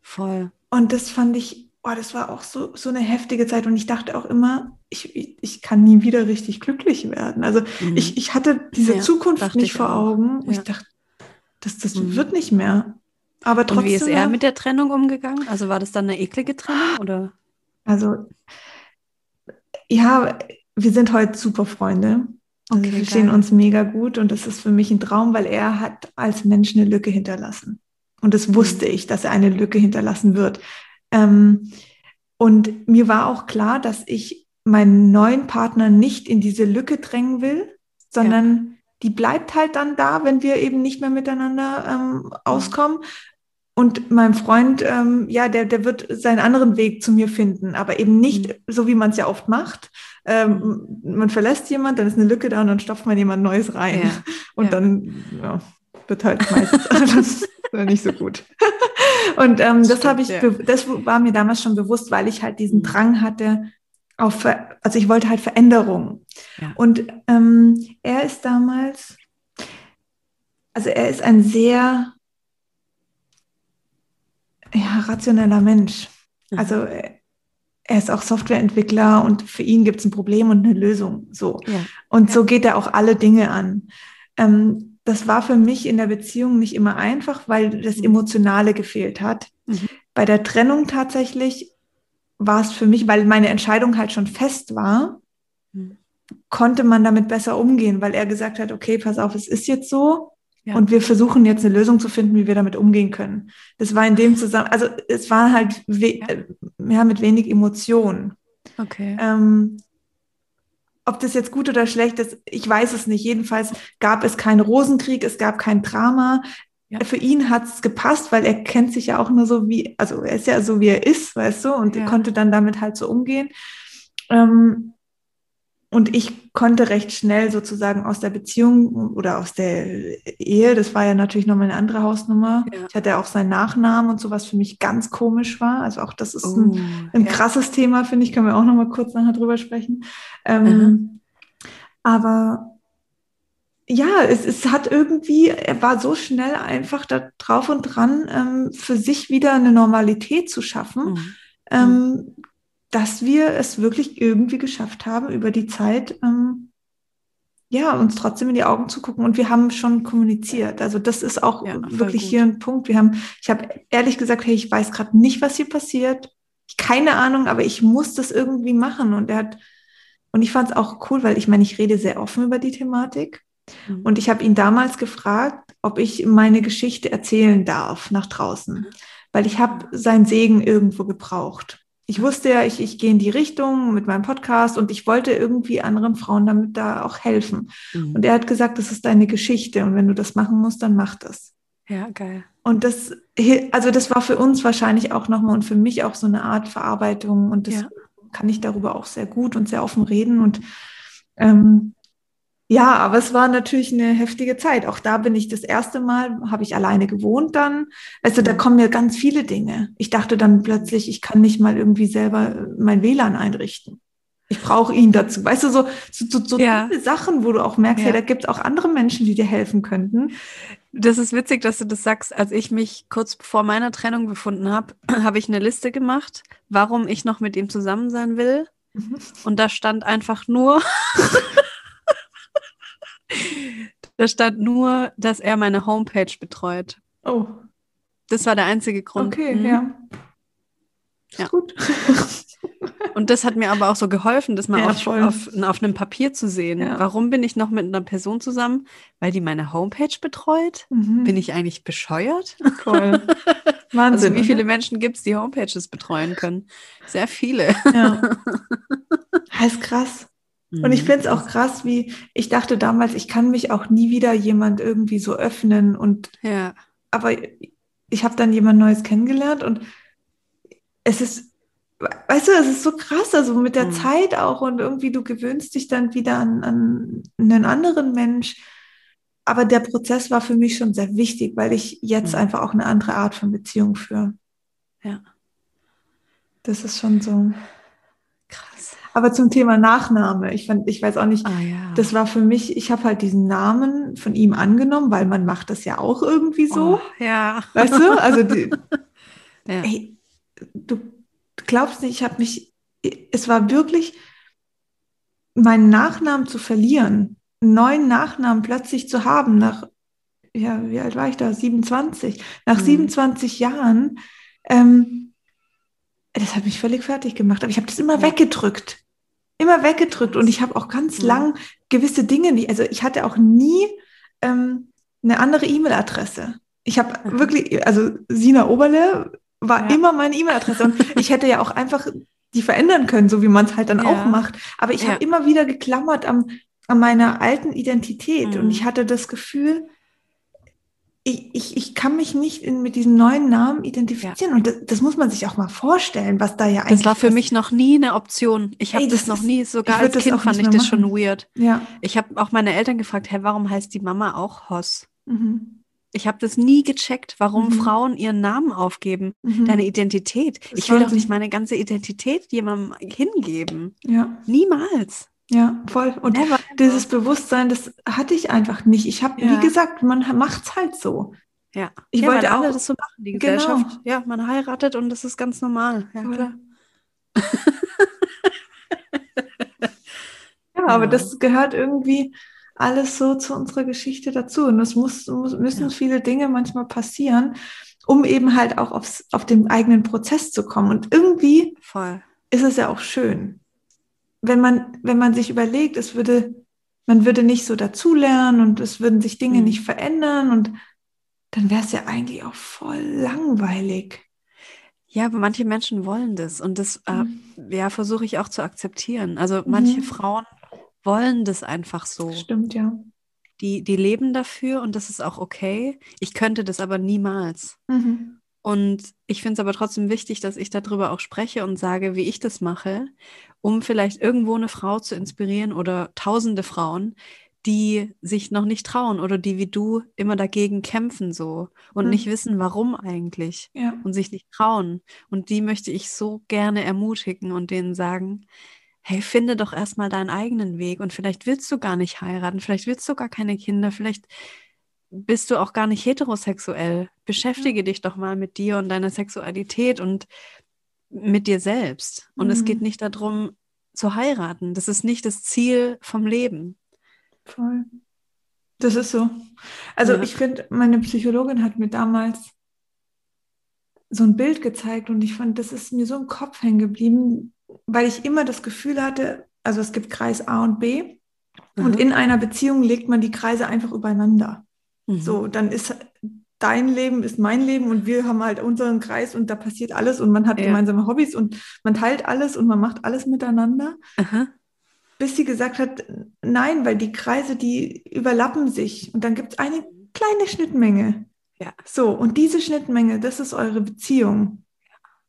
Voll. Und das fand ich, oh, das war auch so, so eine heftige Zeit. Und ich dachte auch immer, ich, ich kann nie wieder richtig glücklich werden. Also mhm. ich, ich hatte diese ja, Zukunft nicht vor. Augen. Ja. Ich dachte, das, das mhm. wird nicht mehr. Aber trotzdem. Und wie ist er mit der Trennung umgegangen? Also war das dann eine eklige Trennung oder? Also, ja, wir sind heute super Freunde. Also okay, wir verstehen geil. uns mega gut und das ist für mich ein Traum, weil er hat als Mensch eine Lücke hinterlassen. Und das wusste mhm. ich, dass er eine Lücke hinterlassen wird. Ähm, und mir war auch klar, dass ich meinen neuen Partner nicht in diese Lücke drängen will, sondern ja. die bleibt halt dann da, wenn wir eben nicht mehr miteinander ähm, auskommen. Und mein Freund, ähm, ja, der, der wird seinen anderen Weg zu mir finden, aber eben nicht mhm. so, wie man es ja oft macht. Ähm, man verlässt jemand, dann ist eine Lücke da und dann stopft man jemand Neues rein. Ja. Und ja. dann wird halt meistens alles nicht so gut. Und ähm, das habe ich, das war mir damals schon bewusst, weil ich halt diesen mhm. Drang hatte, auf, also ich wollte halt Veränderung. Und ähm, er ist damals, also er ist ein sehr ja, rationeller Mensch. Mhm. Also äh, er ist auch Softwareentwickler und für ihn gibt es ein Problem und eine Lösung. So. Ja. Und ja. so geht er auch alle Dinge an. Ähm, das war für mich in der Beziehung nicht immer einfach, weil das mhm. Emotionale gefehlt hat. Mhm. Bei der Trennung tatsächlich war es für mich, weil meine Entscheidung halt schon fest war, mhm. konnte man damit besser umgehen, weil er gesagt hat, okay, pass auf, es ist jetzt so, ja. Und wir versuchen jetzt eine Lösung zu finden, wie wir damit umgehen können. Das war in dem Zusammenhang, also es war halt we ja. mit wenig Emotion. Okay. Ähm, ob das jetzt gut oder schlecht ist, ich weiß es nicht. Jedenfalls gab es keinen Rosenkrieg, es gab kein Drama. Ja. Für ihn hat es gepasst, weil er kennt sich ja auch nur so wie, also er ist ja so wie er ist, weißt du, und ja. konnte dann damit halt so umgehen. Ähm, und ich konnte recht schnell sozusagen aus der Beziehung oder aus der Ehe, das war ja natürlich nochmal eine andere Hausnummer. Ja. Ich hatte auch seinen Nachnamen und so, was für mich ganz komisch war. Also auch das ist oh, ein, ein ja. krasses Thema, finde ich, können wir auch nochmal kurz nachher drüber sprechen. Ähm, aber ja, es, es hat irgendwie, er war so schnell einfach da drauf und dran, ähm, für sich wieder eine Normalität zu schaffen. Mhm. Ähm, dass wir es wirklich irgendwie geschafft haben, über die Zeit, ähm, ja, uns trotzdem in die Augen zu gucken. Und wir haben schon kommuniziert. Also das ist auch ja, wirklich gut. hier ein Punkt. Wir haben, ich habe ehrlich gesagt, hey, ich weiß gerade nicht, was hier passiert. Keine Ahnung, aber ich muss das irgendwie machen. Und er hat, und ich fand es auch cool, weil ich meine, ich rede sehr offen über die Thematik. Mhm. Und ich habe ihn damals gefragt, ob ich meine Geschichte erzählen darf nach draußen, weil ich habe seinen Segen irgendwo gebraucht ich wusste ja, ich, ich gehe in die Richtung mit meinem Podcast und ich wollte irgendwie anderen Frauen damit da auch helfen. Mhm. Und er hat gesagt, das ist deine Geschichte und wenn du das machen musst, dann mach das. Ja, geil. Und das, also das war für uns wahrscheinlich auch nochmal und für mich auch so eine Art Verarbeitung und das ja. kann ich darüber auch sehr gut und sehr offen reden und ähm, ja, aber es war natürlich eine heftige Zeit. Auch da bin ich das erste Mal, habe ich alleine gewohnt dann. Also da kommen ja ganz viele Dinge. Ich dachte dann plötzlich, ich kann nicht mal irgendwie selber mein WLAN einrichten. Ich brauche ihn dazu. Weißt du, so, so, so, so ja. Sachen, wo du auch merkst, ja, ja da gibt es auch andere Menschen, die dir helfen könnten. Das ist witzig, dass du das sagst. Als ich mich kurz vor meiner Trennung befunden habe, habe ich eine Liste gemacht, warum ich noch mit ihm zusammen sein will. Mhm. Und da stand einfach nur Da stand nur, dass er meine Homepage betreut. Oh. Das war der einzige Grund. Okay, mhm. ja. Ist ja. gut. Und das hat mir aber auch so geholfen, das mal ja, auf, auf, auf, einem Papier zu sehen. Ja. Warum bin ich noch mit einer Person zusammen? Weil die meine Homepage betreut? Mhm. Bin ich eigentlich bescheuert? Cool. Wahnsinn, also wie viele Menschen gibt es, die Homepages betreuen können? Sehr viele. Ja. Heißt krass. Und ich mhm. finde es auch krass, wie ich dachte damals, ich kann mich auch nie wieder jemand irgendwie so öffnen. Und ja. aber ich habe dann jemand Neues kennengelernt und es ist, weißt du, es ist so krass, also mit der mhm. Zeit auch und irgendwie du gewöhnst dich dann wieder an, an einen anderen Mensch. Aber der Prozess war für mich schon sehr wichtig, weil ich jetzt mhm. einfach auch eine andere Art von Beziehung führe. Ja. Das ist schon so. Aber zum Thema Nachname, ich fand, ich weiß auch nicht, ah, ja. das war für mich, ich habe halt diesen Namen von ihm angenommen, weil man macht das ja auch irgendwie so. Oh, ja. Weißt du? Also die, ja. ey, du glaubst nicht, ich habe mich, es war wirklich meinen Nachnamen zu verlieren, einen neuen Nachnamen plötzlich zu haben nach, ja, wie alt war ich da? 27. Nach mhm. 27 Jahren, ähm, das hat mich völlig fertig gemacht, aber ich habe das immer ja. weggedrückt. Immer weggedrückt und ich habe auch ganz mhm. lang gewisse Dinge, die, also ich hatte auch nie ähm, eine andere E-Mail-Adresse. Ich habe mhm. wirklich, also Sina Oberle war ja. immer meine E-Mail-Adresse. Und ich hätte ja auch einfach die verändern können, so wie man es halt dann ja. auch macht. Aber ich ja. habe immer wieder geklammert am, an meiner alten Identität. Mhm. Und ich hatte das Gefühl, ich, ich, ich kann mich nicht in, mit diesem neuen Namen identifizieren. Und das, das, muss man sich auch mal vorstellen, was da ja eigentlich. Das war für mich noch nie eine Option. Ich habe das, das, noch nie, sogar als Kind fand ich das machen. schon weird. Ja. Ich habe auch meine Eltern gefragt, hey, warum heißt die Mama auch Hoss? Mhm. Ich habe das nie gecheckt, warum mhm. Frauen ihren Namen aufgeben, mhm. deine Identität. Das ich will doch nicht meine ganze Identität jemandem hingeben. Ja. Niemals. Ja, voll. Und Never. dieses Bewusstsein, das hatte ich einfach nicht. Ich habe, ja. wie gesagt, man macht es halt so. Ja. Ich ja, wollte alle das so machen, die genau. Gesellschaft. Genau. Ja, man heiratet und das ist ganz normal. Ja, klar. ja, aber das gehört irgendwie alles so zu unserer Geschichte dazu. Und es muss, muss, müssen ja. viele Dinge manchmal passieren, um eben halt auch aufs, auf den eigenen Prozess zu kommen. Und irgendwie Voll. ist es ja auch schön, wenn man, wenn man sich überlegt, es würde, man würde nicht so dazulernen und es würden sich Dinge mhm. nicht verändern und dann wäre es ja eigentlich auch voll langweilig. Ja, aber manche Menschen wollen das und das äh, mhm. ja, versuche ich auch zu akzeptieren. Also manche mhm. Frauen wollen das einfach so. Stimmt, ja. Die, die leben dafür und das ist auch okay. Ich könnte das aber niemals. Mhm. Und ich finde es aber trotzdem wichtig, dass ich darüber auch spreche und sage, wie ich das mache, um vielleicht irgendwo eine Frau zu inspirieren oder tausende Frauen, die sich noch nicht trauen oder die wie du immer dagegen kämpfen so und mhm. nicht wissen, warum eigentlich ja. und sich nicht trauen. Und die möchte ich so gerne ermutigen und denen sagen, hey, finde doch erstmal deinen eigenen Weg und vielleicht willst du gar nicht heiraten, vielleicht willst du gar keine Kinder, vielleicht bist du auch gar nicht heterosexuell. Beschäftige dich doch mal mit dir und deiner Sexualität und mit dir selbst. Und mhm. es geht mhm. nicht darum, zu heiraten. Das ist nicht das Ziel vom Leben. Voll. Das ist so. Also ja. ich finde, meine Psychologin hat mir damals so ein Bild gezeigt und ich fand, das ist mir so im Kopf hängen geblieben, weil ich immer das Gefühl hatte, also es gibt Kreis A und B mhm. und in einer Beziehung legt man die Kreise einfach übereinander. Mhm. So, dann ist dein Leben ist mein Leben und wir haben halt unseren Kreis und da passiert alles und man hat ja. gemeinsame Hobbys und man teilt alles und man macht alles miteinander. Aha. Bis sie gesagt hat, nein, weil die Kreise, die überlappen sich und dann gibt es eine kleine Schnittmenge. Ja. So, und diese Schnittmenge, das ist eure Beziehung.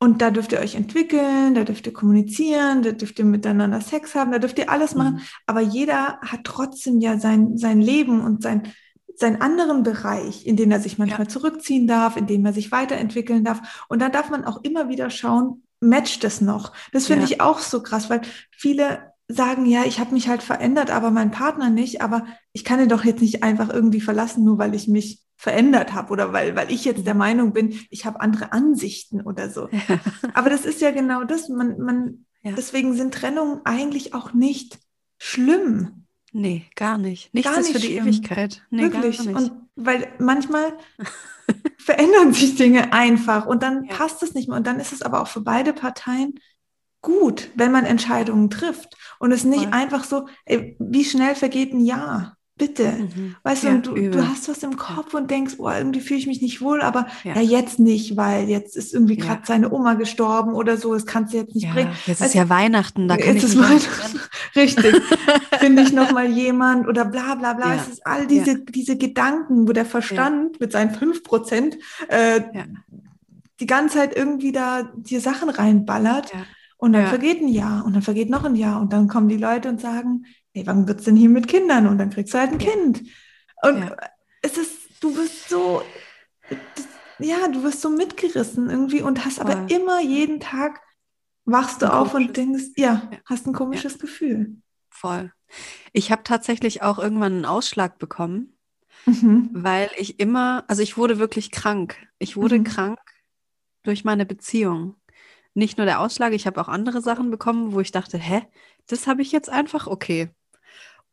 Und da dürft ihr euch entwickeln, da dürft ihr kommunizieren, da dürft ihr miteinander Sex haben, da dürft ihr alles machen. Mhm. Aber jeder hat trotzdem ja sein, sein Leben und sein, seinen anderen Bereich, in den er sich manchmal ja. zurückziehen darf, in dem er sich weiterentwickeln darf. Und da darf man auch immer wieder schauen, matcht das noch? Das finde ja. ich auch so krass, weil viele sagen, ja, ich habe mich halt verändert, aber mein Partner nicht, aber ich kann ihn doch jetzt nicht einfach irgendwie verlassen, nur weil ich mich verändert habe oder weil, weil ich jetzt der mhm. Meinung bin, ich habe andere Ansichten oder so. Aber das ist ja genau das. Man, man, ja. Deswegen sind Trennungen eigentlich auch nicht schlimm. Nee, gar nicht. Nichts gar ist für die schlimm. Ewigkeit. Nee, Wirklich. Und weil manchmal verändern sich Dinge einfach und dann ja. passt es nicht mehr. Und dann ist es aber auch für beide Parteien gut, wenn man Entscheidungen trifft und es nicht Voll. einfach so, ey, wie schnell vergeht ein Jahr? Bitte. Mhm. Weißt ja, du, du, du, hast was im Kopf und denkst, boah, irgendwie fühle ich mich nicht wohl, aber ja, ja jetzt nicht, weil jetzt ist irgendwie gerade seine Oma gestorben oder so, das kannst du jetzt nicht bringen. Jetzt also, ist ja Weihnachten, da kann jetzt ich ist Weihnachten. Richtig. Finde ich nochmal jemand oder bla bla bla. Es ist all diese, diese Gedanken, wo der Verstand mit seinen 5% äh, die ganze Zeit irgendwie da die Sachen reinballert. Und dann vergeht ein Jahr und dann vergeht noch ein Jahr und dann kommen die Leute und sagen, hey, wann wird es denn hier mit Kindern? Und dann kriegst du halt ein ja. Kind. Und ja. es ist, du bist so, ja, du wirst so mitgerissen irgendwie und hast Voll. aber immer jeden Tag wachst du auf und denkst, ja, ja, hast ein komisches Gefühl. Voll. Ich habe tatsächlich auch irgendwann einen Ausschlag bekommen, mhm. weil ich immer, also ich wurde wirklich krank. Ich wurde mhm. krank durch meine Beziehung. Nicht nur der Ausschlag, ich habe auch andere Sachen bekommen, wo ich dachte, hä, das habe ich jetzt einfach okay.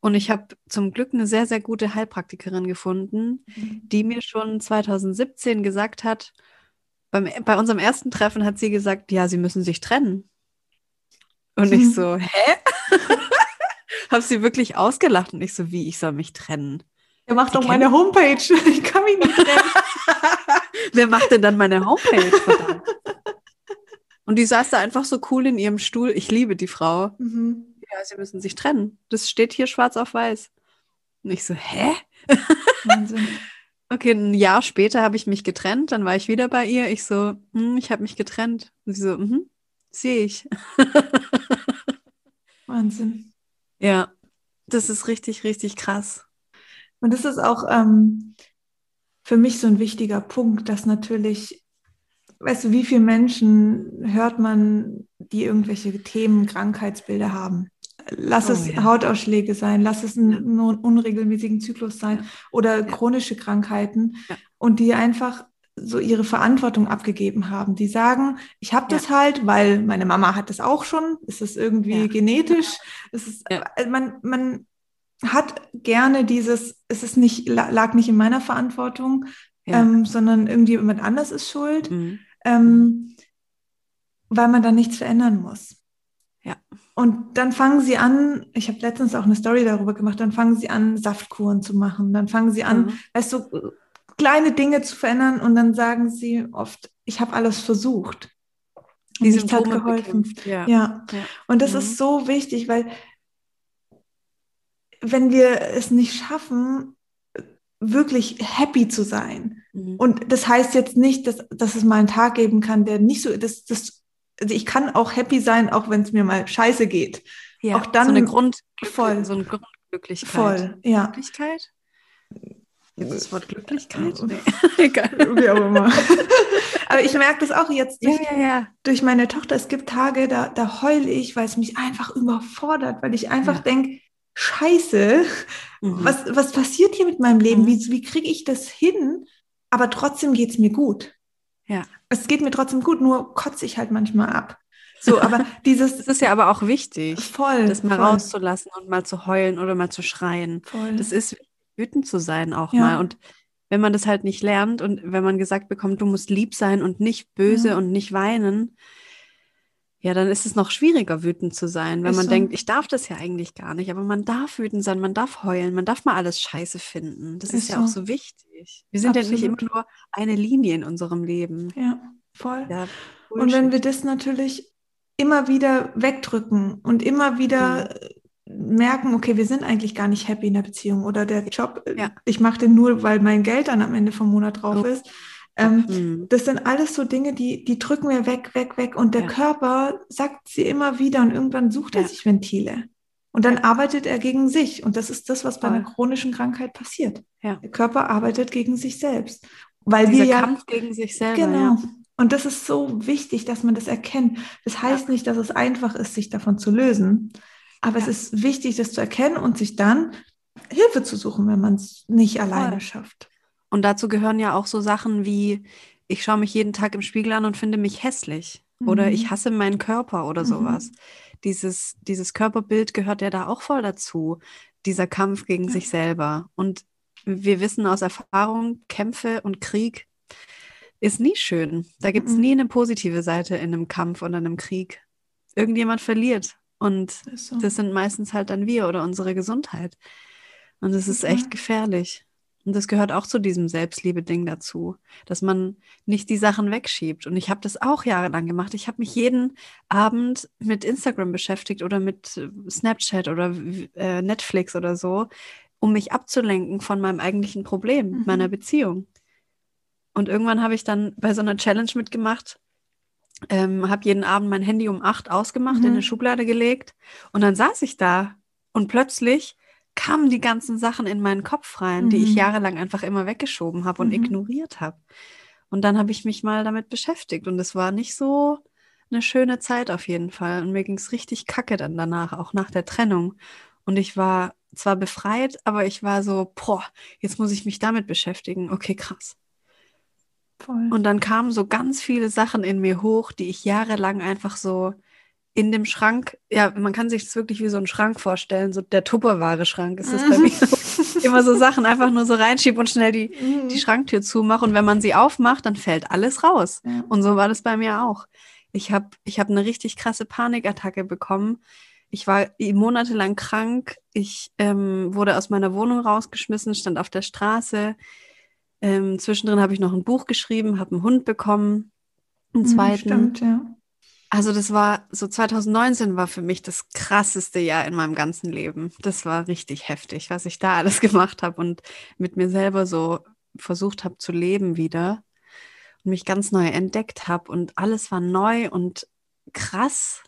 Und ich habe zum Glück eine sehr, sehr gute Heilpraktikerin gefunden, mhm. die mir schon 2017 gesagt hat, beim, bei unserem ersten Treffen hat sie gesagt, ja, sie müssen sich trennen. Und ich so, hä? habe sie wirklich ausgelacht und ich so, wie, ich soll mich trennen? Er macht doch meine Homepage. Ich kann mich nicht trennen. Wer macht denn dann meine Homepage? Und die saß da einfach so cool in ihrem Stuhl. Ich liebe die Frau. Mhm ja, sie müssen sich trennen. Das steht hier schwarz auf weiß. Und ich so, hä? Wahnsinn. okay, ein Jahr später habe ich mich getrennt, dann war ich wieder bei ihr. Ich so, hm, ich habe mich getrennt. Und sie so, mhm, sehe ich. Wahnsinn. Ja, das ist richtig, richtig krass. Und das ist auch ähm, für mich so ein wichtiger Punkt, dass natürlich, weißt du, wie viele Menschen hört man, die irgendwelche Themen, Krankheitsbilder haben? Lass oh, es ja. Hautausschläge sein, lass es einen, unregelmäßigen Zyklus sein ja. oder chronische Krankheiten und die einfach so ihre Verantwortung abgegeben haben. Die sagen, ich habe das halt, weil meine Mama hat das auch schon. Es ist irgendwie genetisch. Es ist, äh, man, man hat gerne dieses, es ist nicht, lag nicht in meiner Verantwortung, ähm, sondern irgendjemand anders ist schuld, mhm. ähm, weil man da nichts verändern muss. Ja. Und dann fangen sie an, ich habe letztens auch eine Story darüber gemacht, dann fangen sie an, Saftkuren zu machen. Dann fangen sie an, mhm. weißt du, kleine Dinge zu verändern und dann sagen sie oft, ich habe alles versucht. Die nichts hat geholfen. Ja. ja. ja. Und das mhm. ist so wichtig, weil wenn wir es nicht schaffen, wirklich happy zu sein. Mhm. Und das heißt jetzt nicht, dass, dass es mal einen Tag geben kann, der nicht so, das, das also ich kann auch happy sein, auch wenn es mir mal scheiße geht. Ja, auch dann so eine Grund voll, so eine Grundglücklichkeit. Voll, ja. Glücklichkeit? Jetzt das Wort Glücklichkeit? Nee. Egal. Wie auch immer. Aber ich merke das auch jetzt durch, ja, ja, durch, meine Tochter. Es gibt Tage, da, da heule ich, weil es mich einfach überfordert, weil ich einfach denke, Scheiße, mhm. was, was passiert hier mit meinem Leben? Mhm. Wie, wie kriege ich das hin? Aber trotzdem geht es mir gut. Ja. Es geht mir trotzdem gut, nur kotze ich halt manchmal ab. So, aber dieses. Das ist ja aber auch wichtig, voll, das mal voll. rauszulassen und mal zu heulen oder mal zu schreien. Voll. Das ist wütend zu sein auch ja. mal. Und wenn man das halt nicht lernt und wenn man gesagt bekommt, du musst lieb sein und nicht böse ja. und nicht weinen, ja, dann ist es noch schwieriger, wütend zu sein, wenn ist man so. denkt, ich darf das ja eigentlich gar nicht, aber man darf wütend sein, man darf heulen, man darf mal alles scheiße finden. Das ist, ist ja so. auch so wichtig. Wir sind Absolut. ja nicht immer nur eine Linie in unserem Leben. Ja, voll. Ja, und wenn wir das natürlich immer wieder wegdrücken und immer wieder mhm. merken, okay, wir sind eigentlich gar nicht happy in der Beziehung oder der Job, ja. ich mache den nur, weil mein Geld dann am Ende vom Monat drauf oh. ist ähm, mhm. Das sind alles so Dinge, die, die drücken wir weg, weg, weg. Und der ja. Körper sagt sie immer wieder und irgendwann sucht ja. er sich Ventile. Und dann arbeitet er gegen sich. Und das ist das, was bei einer chronischen Krankheit passiert. Ja. Der Körper arbeitet gegen sich selbst. Weil Dieser wir ja, Kampf gegen sich selber. Genau. Und das ist so wichtig, dass man das erkennt. Das heißt nicht, dass es einfach ist, sich davon zu lösen. Aber es ist wichtig, das zu erkennen und sich dann Hilfe zu suchen, wenn man es nicht alleine schafft. Und dazu gehören ja auch so Sachen wie, ich schaue mich jeden Tag im Spiegel an und finde mich hässlich. Mhm. Oder ich hasse meinen Körper oder mhm. sowas. Dieses, dieses Körperbild gehört ja da auch voll dazu. Dieser Kampf gegen ja. sich selber. Und wir wissen aus Erfahrung, Kämpfe und Krieg ist nie schön. Da gibt es mhm. nie eine positive Seite in einem Kampf oder einem Krieg. irgendjemand verliert. Und so. das sind meistens halt dann wir oder unsere Gesundheit. Und das ist echt gefährlich. Und das gehört auch zu diesem Selbstliebe-Ding dazu, dass man nicht die Sachen wegschiebt. Und ich habe das auch jahrelang gemacht. Ich habe mich jeden Abend mit Instagram beschäftigt oder mit äh, Snapchat oder äh, Netflix oder so, um mich abzulenken von meinem eigentlichen Problem, mhm. meiner Beziehung. Und irgendwann habe ich dann bei so einer Challenge mitgemacht, ähm, habe jeden Abend mein Handy um acht ausgemacht, mhm. in eine Schublade gelegt und dann saß ich da und plötzlich kamen die ganzen Sachen in meinen Kopf rein, mhm. die ich mhm. jahrelang einfach immer weggeschoben habe und mhm. ignoriert habe. Und dann habe ich mich mal damit beschäftigt und es war nicht so eine schöne Zeit auf jeden Fall. Und mir ging es richtig kacke dann danach, auch nach der Trennung. Und ich war zwar befreit, aber ich war so, boah, jetzt muss ich mich damit beschäftigen. Okay, krass. Voll. Und dann kamen so ganz viele Sachen in mir hoch, die ich jahrelang einfach so in dem Schrank, ja, man kann sich das wirklich wie so einen Schrank vorstellen, so der Tupperware-Schrank ist das bei mir. Immer so Sachen einfach nur so reinschiebe und schnell die, mhm. die Schranktür zumache und wenn man sie aufmacht, dann fällt alles raus. Ja. Und so war das bei mir auch. Ich habe ich hab eine richtig krasse Panikattacke bekommen. Ich war monatelang krank. Ich ähm, wurde aus meiner Wohnung rausgeschmissen, stand auf der Straße. Ähm, zwischendrin habe ich noch ein Buch geschrieben, habe einen Hund bekommen, einen mhm, zweiten. Stimmt, ja. Also das war so 2019 war für mich das krasseste Jahr in meinem ganzen Leben. Das war richtig heftig, was ich da alles gemacht habe und mit mir selber so versucht habe zu leben wieder und mich ganz neu entdeckt habe und alles war neu und krass.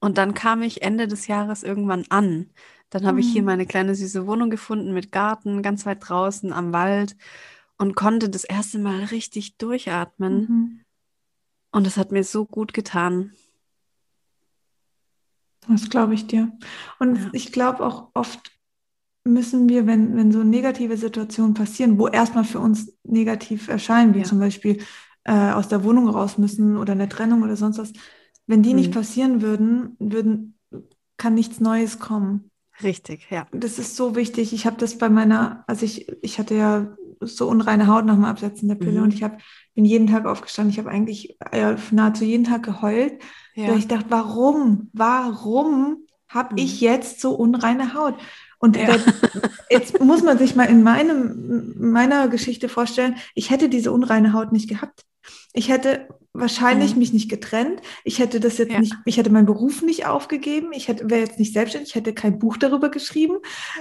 Und dann kam ich Ende des Jahres irgendwann an. Dann habe mhm. ich hier mhm. meine kleine süße Wohnung gefunden mit Garten, ganz weit draußen am Wald und konnte das erste Mal richtig durchatmen. Mhm und es hat mir so gut getan. Das glaube ich dir. Und ja. ich glaube auch oft müssen wir, wenn, wenn so negative Situationen passieren, wo erstmal für uns negativ erscheinen, wie ja. zum Beispiel äh, aus der Wohnung raus müssen oder eine Trennung oder sonst was, wenn die mhm. nicht passieren würden, würden, kann nichts Neues kommen. Richtig, ja. Das ist so wichtig. Ich habe das bei meiner, also ich, ich hatte ja so unreine Haut nach dem Absetzen der Pille. Mhm. Und ich habe bin jeden Tag aufgestanden. Ich habe eigentlich äh, nahezu jeden Tag geheult, ja. weil ich dachte, warum, warum habe mhm. ich jetzt so unreine Haut? Und ja. da, jetzt muss man sich mal in meinem, meiner Geschichte vorstellen, ich hätte diese unreine Haut nicht gehabt. Ich hätte wahrscheinlich mhm. mich nicht getrennt. Ich hätte das jetzt ja. nicht, ich hätte meinen Beruf nicht aufgegeben. Ich hätte, wäre jetzt nicht selbstständig. Ich hätte kein Buch darüber geschrieben.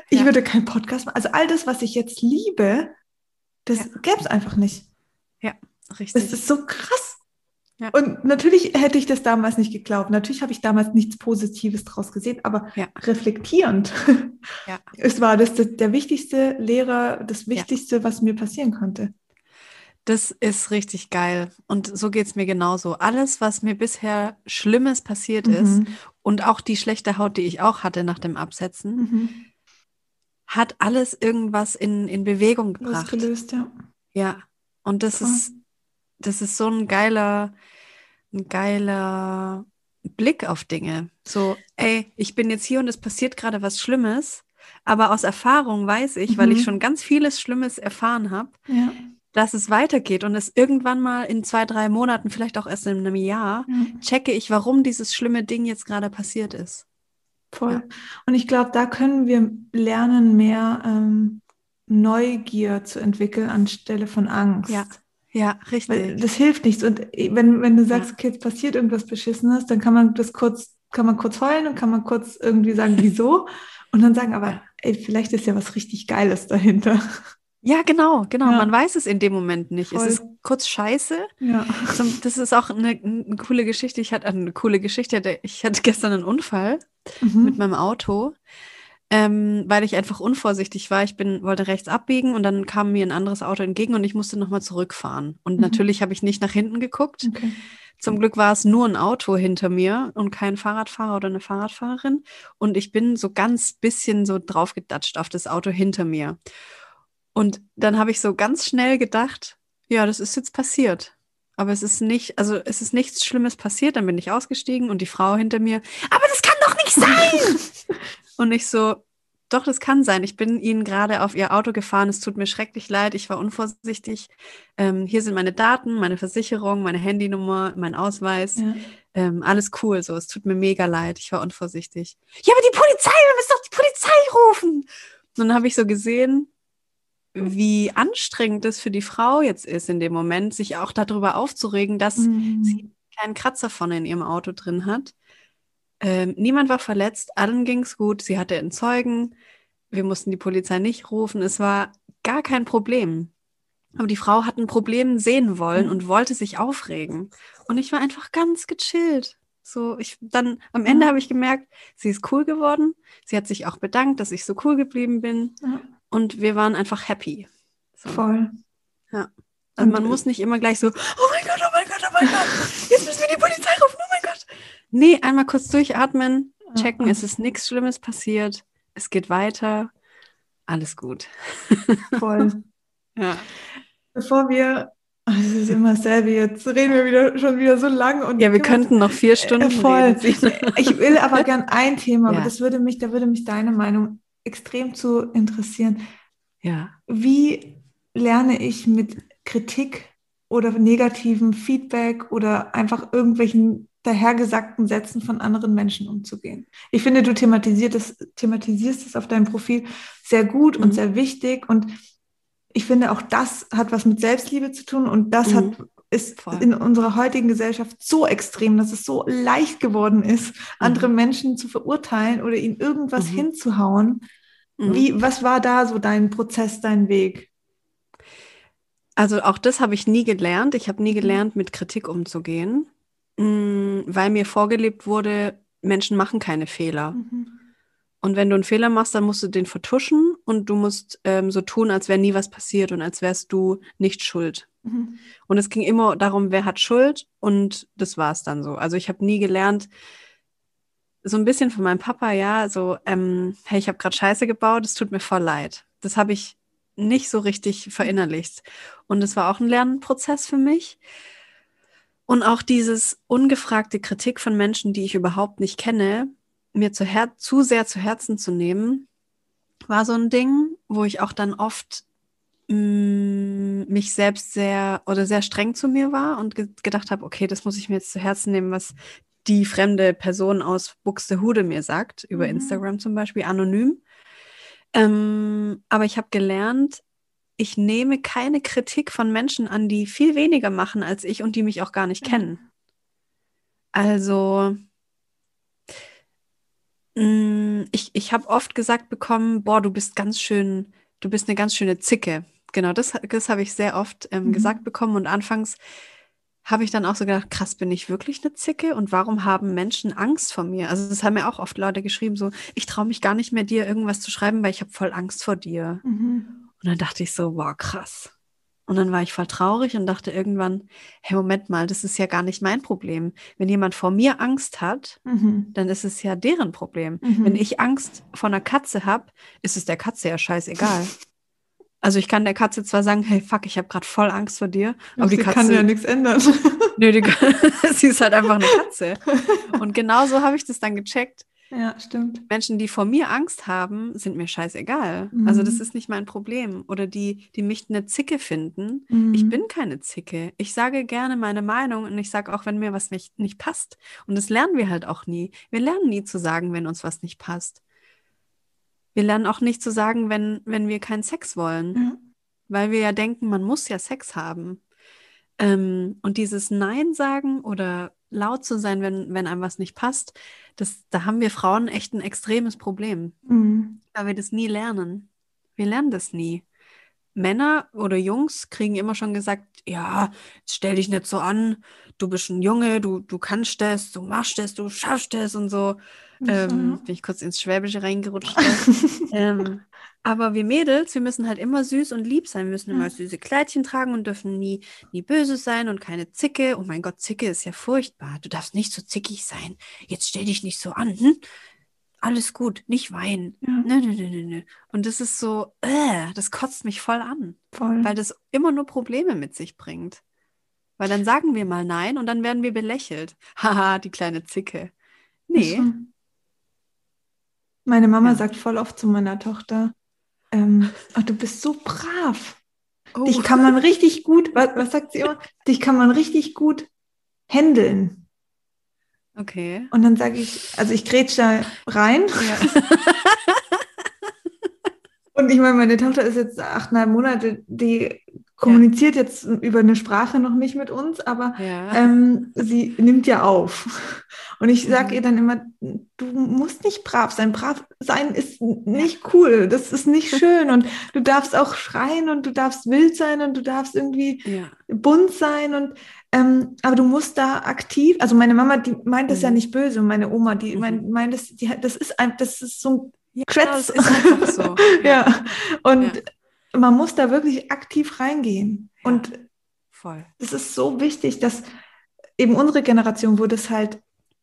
Ich ja. würde keinen Podcast machen. Also all das, was ich jetzt liebe, das ja. gäbe es einfach nicht. Ja, richtig. Das ist so krass. Ja. Und natürlich hätte ich das damals nicht geglaubt. Natürlich habe ich damals nichts Positives draus gesehen, aber ja. reflektierend. Ja. Es war das, das, der wichtigste Lehrer, das Wichtigste, was mir passieren konnte. Das ist richtig geil. Und so geht es mir genauso. Alles, was mir bisher Schlimmes passiert mhm. ist und auch die schlechte Haut, die ich auch hatte nach dem Absetzen, mhm hat alles irgendwas in, in Bewegung gebracht. Ausgelöst, ja. Ja. Und das ist, das ist so ein geiler, ein geiler Blick auf Dinge. So, ey, ich bin jetzt hier und es passiert gerade was Schlimmes, aber aus Erfahrung weiß ich, mhm. weil ich mhm. schon ganz vieles Schlimmes erfahren habe, ja. dass es weitergeht und es irgendwann mal in zwei, drei Monaten, vielleicht auch erst in einem Jahr, mhm. checke ich, warum dieses schlimme Ding jetzt gerade passiert ist. Voll. Ja. Und ich glaube, da können wir lernen, mehr ähm, Neugier zu entwickeln anstelle von Angst. Ja. Ja, richtig. Weil das hilft nichts. Und äh, wenn, wenn du sagst, okay, jetzt passiert irgendwas Beschissenes, dann kann man das kurz, kann man kurz heulen und kann man kurz irgendwie sagen, wieso? Und dann sagen, aber ey, vielleicht ist ja was richtig Geiles dahinter. Ja, genau, genau. Ja. Man weiß es in dem Moment nicht. Voll. Es ist kurz scheiße. Ja. Das ist auch eine, eine coole Geschichte. Ich hatte eine coole Geschichte. Ich hatte gestern einen Unfall mhm. mit meinem Auto, ähm, weil ich einfach unvorsichtig war. Ich bin, wollte rechts abbiegen und dann kam mir ein anderes Auto entgegen und ich musste nochmal zurückfahren. Und mhm. natürlich habe ich nicht nach hinten geguckt. Okay. Zum Glück war es nur ein Auto hinter mir und kein Fahrradfahrer oder eine Fahrradfahrerin. Und ich bin so ganz bisschen so draufgedatscht auf das Auto hinter mir. Und dann habe ich so ganz schnell gedacht, ja, das ist jetzt passiert. Aber es ist nicht, also es ist nichts Schlimmes passiert. Dann bin ich ausgestiegen und die Frau hinter mir, aber das kann doch nicht sein! und ich so, doch, das kann sein. Ich bin Ihnen gerade auf Ihr Auto gefahren. Es tut mir schrecklich leid. Ich war unvorsichtig. Ähm, hier sind meine Daten, meine Versicherung, meine Handynummer, mein Ausweis. Ja. Ähm, alles cool. So, es tut mir mega leid. Ich war unvorsichtig. Ja, aber die Polizei, wir müssen doch die Polizei rufen. Und dann habe ich so gesehen, wie anstrengend es für die Frau jetzt ist in dem Moment, sich auch darüber aufzuregen, dass mhm. sie einen kleinen Kratzer vorne in ihrem Auto drin hat. Ähm, niemand war verletzt, allen ging es gut, sie hatte einen Zeugen, wir mussten die Polizei nicht rufen, es war gar kein Problem. Aber die Frau hat ein Problem sehen wollen mhm. und wollte sich aufregen. Und ich war einfach ganz gechillt. So, ich dann am Ende mhm. habe ich gemerkt, sie ist cool geworden. Sie hat sich auch bedankt, dass ich so cool geblieben bin. Mhm. Und wir waren einfach happy. So. Voll. Ja. Also man muss nicht immer gleich so, oh mein Gott, oh mein Gott, oh mein Gott, jetzt müssen wir die Polizei rufen, oh mein Gott. Nee, einmal kurz durchatmen, checken, es ist nichts Schlimmes passiert, es geht weiter, alles gut. Voll. ja. Bevor wir, oh, es ist immer dasselbe, jetzt reden wir wieder schon wieder so lang. Und ja, wir könnten noch vier Stunden äh, voll. Reden. Ich will aber gern ein Thema, ja. aber das würde mich, da würde mich deine Meinung extrem zu interessieren. Ja. Wie lerne ich mit Kritik oder negativem Feedback oder einfach irgendwelchen dahergesagten Sätzen von anderen Menschen umzugehen. Ich finde, du thematisierst es, thematisierst es auf deinem Profil sehr gut mhm. und sehr wichtig. Und ich finde, auch das hat was mit Selbstliebe zu tun und das mhm. hat, ist Voll. in unserer heutigen Gesellschaft so extrem, dass es so leicht geworden ist, mhm. andere Menschen zu verurteilen oder ihnen irgendwas mhm. hinzuhauen. Mhm. Wie, was war da so dein Prozess, dein Weg? Also auch das habe ich nie gelernt. Ich habe nie mhm. gelernt, mit Kritik umzugehen. Mm, weil mir vorgelebt wurde, Menschen machen keine Fehler. Mhm. Und wenn du einen Fehler machst, dann musst du den vertuschen und du musst ähm, so tun, als wäre nie was passiert und als wärst du nicht schuld. Mhm. Und es ging immer darum, wer hat Schuld und das war es dann so. Also ich habe nie gelernt, so ein bisschen von meinem Papa, ja, so, ähm, hey, ich habe gerade Scheiße gebaut, es tut mir voll leid. Das habe ich nicht so richtig verinnerlicht. Und es war auch ein Lernprozess für mich. Und auch dieses ungefragte Kritik von Menschen, die ich überhaupt nicht kenne, mir zu, zu sehr zu Herzen zu nehmen, war so ein Ding, wo ich auch dann oft mh, mm, mich selbst sehr oder sehr streng zu mir war und ge gedacht habe, okay, das muss ich mir jetzt zu Herzen nehmen, was die fremde Person aus Buxtehude mir sagt, über mhm. Instagram zum Beispiel, anonym. Ähm, aber ich habe gelernt, ich nehme keine Kritik von Menschen an, die viel weniger machen als ich und die mich auch gar nicht mhm. kennen. Also, mm, ich, ich habe oft gesagt bekommen, boah, du bist ganz schön, du bist eine ganz schöne Zicke. Genau, das, das habe ich sehr oft ähm, mhm. gesagt bekommen und anfangs habe ich dann auch so gedacht, krass, bin ich wirklich eine Zicke und warum haben Menschen Angst vor mir? Also das haben mir auch oft Leute geschrieben, so, ich traue mich gar nicht mehr dir irgendwas zu schreiben, weil ich habe voll Angst vor dir. Mhm. Und dann dachte ich so, wow, krass. Und dann war ich voll traurig und dachte irgendwann, hey, Moment mal, das ist ja gar nicht mein Problem. Wenn jemand vor mir Angst hat, mhm. dann ist es ja deren Problem. Mhm. Wenn ich Angst vor einer Katze habe, ist es der Katze ja scheißegal. Also ich kann der Katze zwar sagen, hey, fuck, ich habe gerade voll Angst vor dir, aber die Katze kann ja nichts ändern. Nö, die, sie ist halt einfach eine Katze. Und genauso habe ich das dann gecheckt. Ja, stimmt. Menschen, die vor mir Angst haben, sind mir scheißegal. Mhm. Also das mhm. ist nicht mein Problem. Oder die, die mich eine Zicke finden. Mhm. Ich bin keine Zicke. Ich sage gerne meine Meinung und ich sage auch, wenn mir was nicht, nicht passt. Und das lernen wir halt auch nie. Wir lernen nie zu sagen, wenn uns was nicht passt. Wir lernen auch nicht zu sagen, wenn, wenn wir keinen Sex wollen. Ja. Weil wir ja denken, man muss ja Sex haben. Ähm, und dieses Nein sagen oder laut zu sein, wenn, wenn einem was nicht passt, das, da haben wir Frauen echt ein extremes Problem, mhm. weil wir das nie lernen. Wir lernen das nie. Männer oder Jungs kriegen immer schon gesagt, ja, stell dich nicht so an, du bist ein Junge, du, du kannst das, du machst das, du schaffst das und so. Mhm. Ähm, bin ich kurz ins Schwäbische reingerutscht. ähm, aber wir Mädels, wir müssen halt immer süß und lieb sein. Wir müssen immer süße Kleidchen tragen und dürfen nie, nie böse sein und keine Zicke. Oh mein Gott, Zicke ist ja furchtbar. Du darfst nicht so zickig sein. Jetzt stell dich nicht so an. Hm? Alles gut, nicht weinen. Ja. Nö, nö, nö, nö. Und das ist so, äh, das kotzt mich voll an. Voll. Weil das immer nur Probleme mit sich bringt. Weil dann sagen wir mal nein und dann werden wir belächelt. Haha, die kleine Zicke. Nee, Meine Mama ja. sagt voll oft zu meiner Tochter, ähm, ach, du bist so brav. Oh. Dich kann man richtig gut, was, was sagt sie immer? Dich kann man richtig gut handeln. Okay. Und dann sage ich, also ich grätsche da rein. Ja. Und ich meine, meine Tochter ist jetzt achteinhalb Monate, die kommuniziert ja. jetzt über eine Sprache noch nicht mit uns, aber ja. ähm, sie nimmt ja auf. Und ich sage mhm. ihr dann immer, du musst nicht brav sein. Brav sein ist nicht cool. Das ist nicht schön. Und du darfst auch schreien und du darfst wild sein und du darfst irgendwie ja. bunt sein. Und ähm, aber du musst da aktiv, also meine Mama, die meint das mhm. ja nicht böse und meine Oma, die mhm. meint, meint das, die, das ist ein, das ist so ein ja, Kretz. so. ja. Und ja. Man muss da wirklich aktiv reingehen. Ja. Und voll. Das ist so wichtig, dass eben unsere Generation, wo das halt,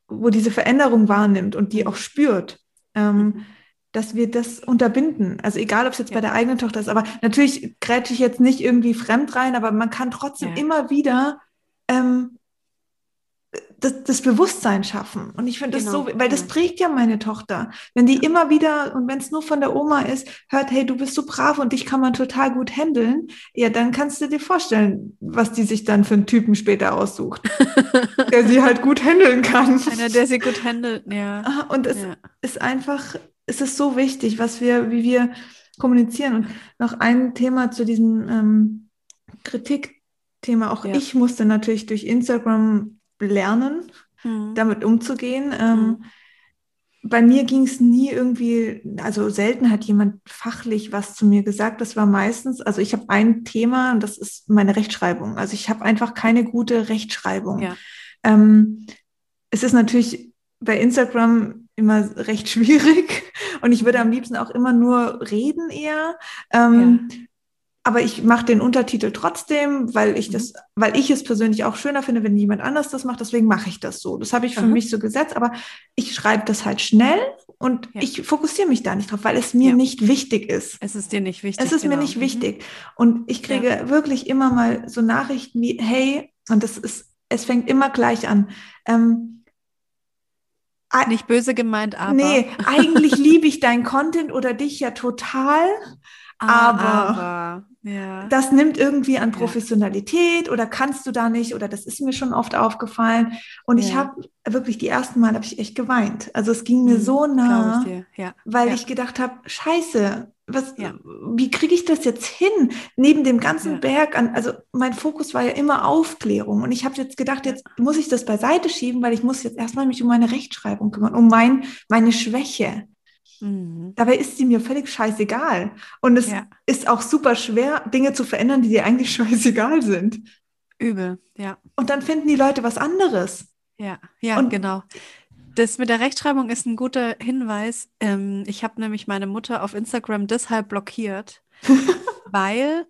wo diese Veränderung wahrnimmt und die auch spürt, ähm, mhm. dass wir das unterbinden. Also egal, ob es jetzt ja. bei der eigenen Tochter ist, aber natürlich grätsche ich jetzt nicht irgendwie fremd rein, aber man kann trotzdem immer wieder ähm, das, das, Bewusstsein schaffen. Und ich finde genau. das so, weil das prägt ja meine Tochter. Wenn die immer wieder, und wenn es nur von der Oma ist, hört, hey, du bist so brav und dich kann man total gut handeln, ja, dann kannst du dir vorstellen, was die sich dann für einen Typen später aussucht, der sie halt gut handeln kann. Einer, der sie gut handelt, ja. Und es ja. ist einfach, es ist so wichtig, was wir, wie wir kommunizieren. Und noch ein Thema zu diesem ähm, Kritikthema. Auch ja. ich musste natürlich durch Instagram lernen, mhm. damit umzugehen. Ähm, mhm. Bei mir ging es nie irgendwie, also selten hat jemand fachlich was zu mir gesagt. Das war meistens, also ich habe ein Thema und das ist meine Rechtschreibung. Also ich habe einfach keine gute Rechtschreibung. Ja. Ähm, es ist natürlich bei Instagram immer recht schwierig und ich würde am liebsten auch immer nur reden eher. Ähm, ja aber ich mache den Untertitel trotzdem, weil ich das, mhm. weil ich es persönlich auch schöner finde, wenn jemand anders das macht. Deswegen mache ich das so. Das habe ich für Aha. mich so gesetzt, aber ich schreibe das halt schnell und ja. ich fokussiere mich da nicht drauf, weil es mir ja. nicht wichtig ist. Es ist dir nicht wichtig. Es ist genau. mir nicht mhm. wichtig. Und ich kriege ja. wirklich immer mal so Nachrichten wie, hey, und das ist, es fängt immer gleich an. Ähm, nicht böse gemeint, aber. Nee, eigentlich liebe ich dein Content oder dich ja total. Aber, aber ja. das nimmt irgendwie an Professionalität oder kannst du da nicht oder das ist mir schon oft aufgefallen. Und ja. ich habe wirklich die ersten Mal habe ich echt geweint. Also es ging mir mhm, so nah, ja. weil ich gedacht habe, scheiße, was, wie kriege ich das jetzt hin? Neben dem ganzen Berg an, also mein Fokus war ja immer Aufklärung. Und ich habe jetzt gedacht, jetzt muss ich das beiseite schieben, weil ich muss jetzt erstmal mich um meine Rechtschreibung kümmern, um mein, meine Schwäche. Mhm. Dabei ist sie mir völlig scheißegal. Und es ja. ist auch super schwer, Dinge zu verändern, die dir eigentlich scheißegal sind. Übel, ja. Und dann finden die Leute was anderes. Ja, ja, Und genau. Das mit der Rechtschreibung ist ein guter Hinweis. Ähm, ich habe nämlich meine Mutter auf Instagram deshalb blockiert, weil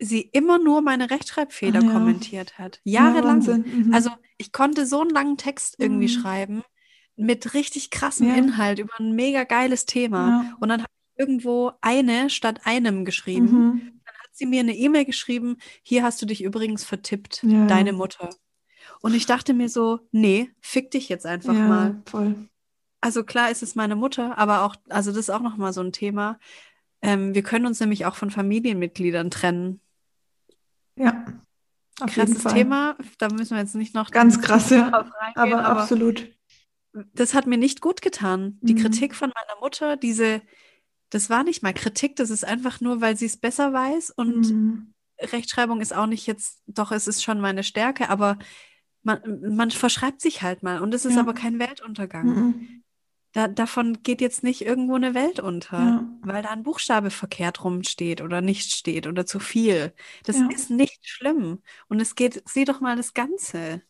sie immer nur meine Rechtschreibfehler ah, ja. kommentiert hat. Jahrelang. Ja, mhm. Also ich konnte so einen langen Text irgendwie mhm. schreiben mit richtig krassem ja. Inhalt über ein mega geiles Thema. Ja. Und dann habe ich irgendwo eine statt einem geschrieben. Mhm. Dann hat sie mir eine E-Mail geschrieben, hier hast du dich übrigens vertippt, ja. deine Mutter. Und ich dachte mir so, nee, fick dich jetzt einfach mal. Voll. Also klar ist es meine Mutter, aber auch, also das ist auch nochmal so ein Thema. Ähm, wir können uns nämlich auch von Familienmitgliedern trennen. Ja. Auf Krasses Thema, da müssen wir jetzt nicht noch ganz krass, ja. aber, aber absolut das hat mir nicht gut getan. Die mhm. Kritik von meiner Mutter, diese, das war nicht mal Kritik, das ist einfach nur, weil sie es besser weiß und mhm. Rechtschreibung ist auch nicht jetzt, doch, es ist schon meine Stärke, aber man, man verschreibt sich halt mal und es ist ja. aber kein Weltuntergang. Mhm. Da, davon geht jetzt nicht irgendwo eine Welt unter, ja. weil da ein Buchstabe verkehrt rumsteht oder nicht steht oder zu viel. Das ja. ist nicht schlimm. Und es geht, sieh doch mal das Ganze.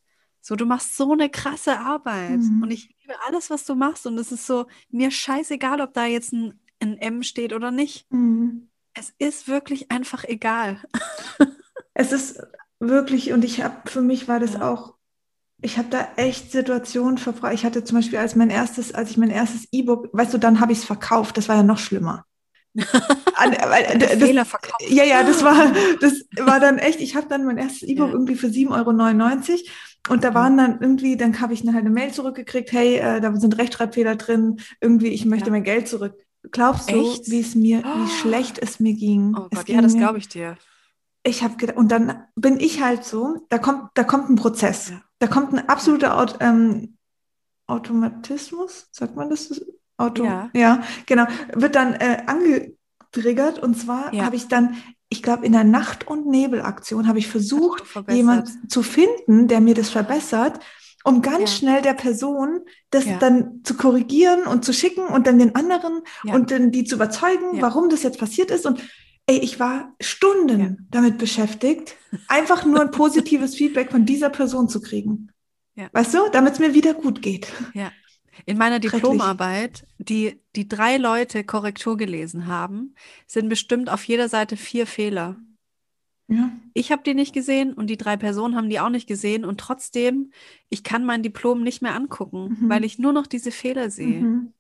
So, du machst so eine krasse Arbeit mhm. und ich liebe alles, was du machst und es ist so, mir scheißegal, ob da jetzt ein, ein M steht oder nicht. Mhm. Es ist wirklich einfach egal. es ist wirklich, und ich habe, für mich war das auch, ich habe da echt Situationen verbracht. Ich hatte zum Beispiel als mein erstes, als ich mein erstes E-Book, weißt du, dann habe ich es verkauft, das war ja noch schlimmer. An, äh, das, Fehler verkauft. Ja, ja, das war, das war dann echt, ich habe dann mein erstes E-Book ja. irgendwie für 7,99 Euro Und da waren dann irgendwie, dann habe ich dann halt eine Mail zurückgekriegt, hey, äh, da sind Rechtschreibfehler drin, irgendwie, ich möchte ja. mein Geld zurück. Glaubst du, wie es mir, oh. wie schlecht es mir ging? Oh Gott, ja, das glaube ich dir. Ich habe gedacht, und dann bin ich halt so, da kommt, da kommt ein Prozess. Ja. Da kommt ein absoluter Aut ähm, Automatismus, sagt man das? Auto, ja. ja, genau, wird dann äh, angetriggert und zwar habe ich dann ich glaube, in der Nacht- und Nebelaktion habe ich versucht, jemanden zu finden, der mir das verbessert, um ganz ja. schnell der Person das ja. dann zu korrigieren und zu schicken und dann den anderen ja. und dann die zu überzeugen, warum das jetzt passiert ist. Und ey, ich war Stunden damit beschäftigt, einfach nur ein positives Feedback von dieser Person zu kriegen. Weißt du, damit es mir wieder gut geht. Ja. In meiner Diplomarbeit, die, die drei Leute Korrektur gelesen haben, sind bestimmt auf jeder Seite vier Fehler. Ja. Ich habe die nicht gesehen und die drei Personen haben die auch nicht gesehen und trotzdem, ich kann mein Diplom nicht mehr angucken, mhm. weil ich nur noch diese Fehler sehe. Mhm.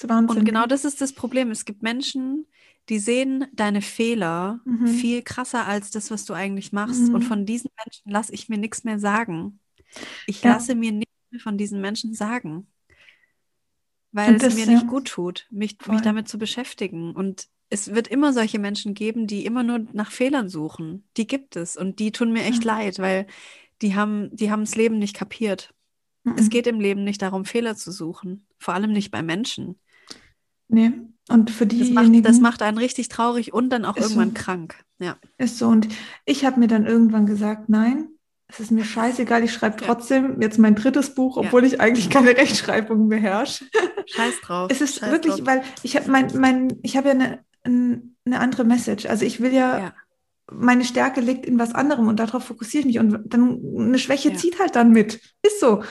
Und genau das ist das Problem. Es gibt Menschen, die sehen deine Fehler mhm. viel krasser als das, was du eigentlich machst. Und mhm. von diesen Menschen lasse ich mir nichts mehr sagen. Ich ja. lasse mir nichts mehr von diesen Menschen sagen weil und es mir nicht gut tut, mich, mich damit zu beschäftigen. Und es wird immer solche Menschen geben, die immer nur nach Fehlern suchen. Die gibt es und die tun mir echt ja. leid, weil die haben, die haben das Leben nicht kapiert. Mhm. Es geht im Leben nicht darum, Fehler zu suchen, vor allem nicht bei Menschen. Nee, und für die das macht, das macht einen richtig traurig und dann auch irgendwann so. krank. Ja. Ist so. Und ich habe mir dann irgendwann gesagt, nein, es ist mir scheißegal, ich schreibe trotzdem jetzt mein drittes Buch, obwohl ja. ich eigentlich keine Rechtschreibung beherrsche. Scheiß drauf. Es ist Scheiß wirklich, drauf. weil ich habe mein, mein, ich habe ja eine, eine andere Message. Also ich will ja, ja, meine Stärke liegt in was anderem und darauf fokussiere ich mich. Und dann eine Schwäche ja. zieht halt dann mit. Ist so.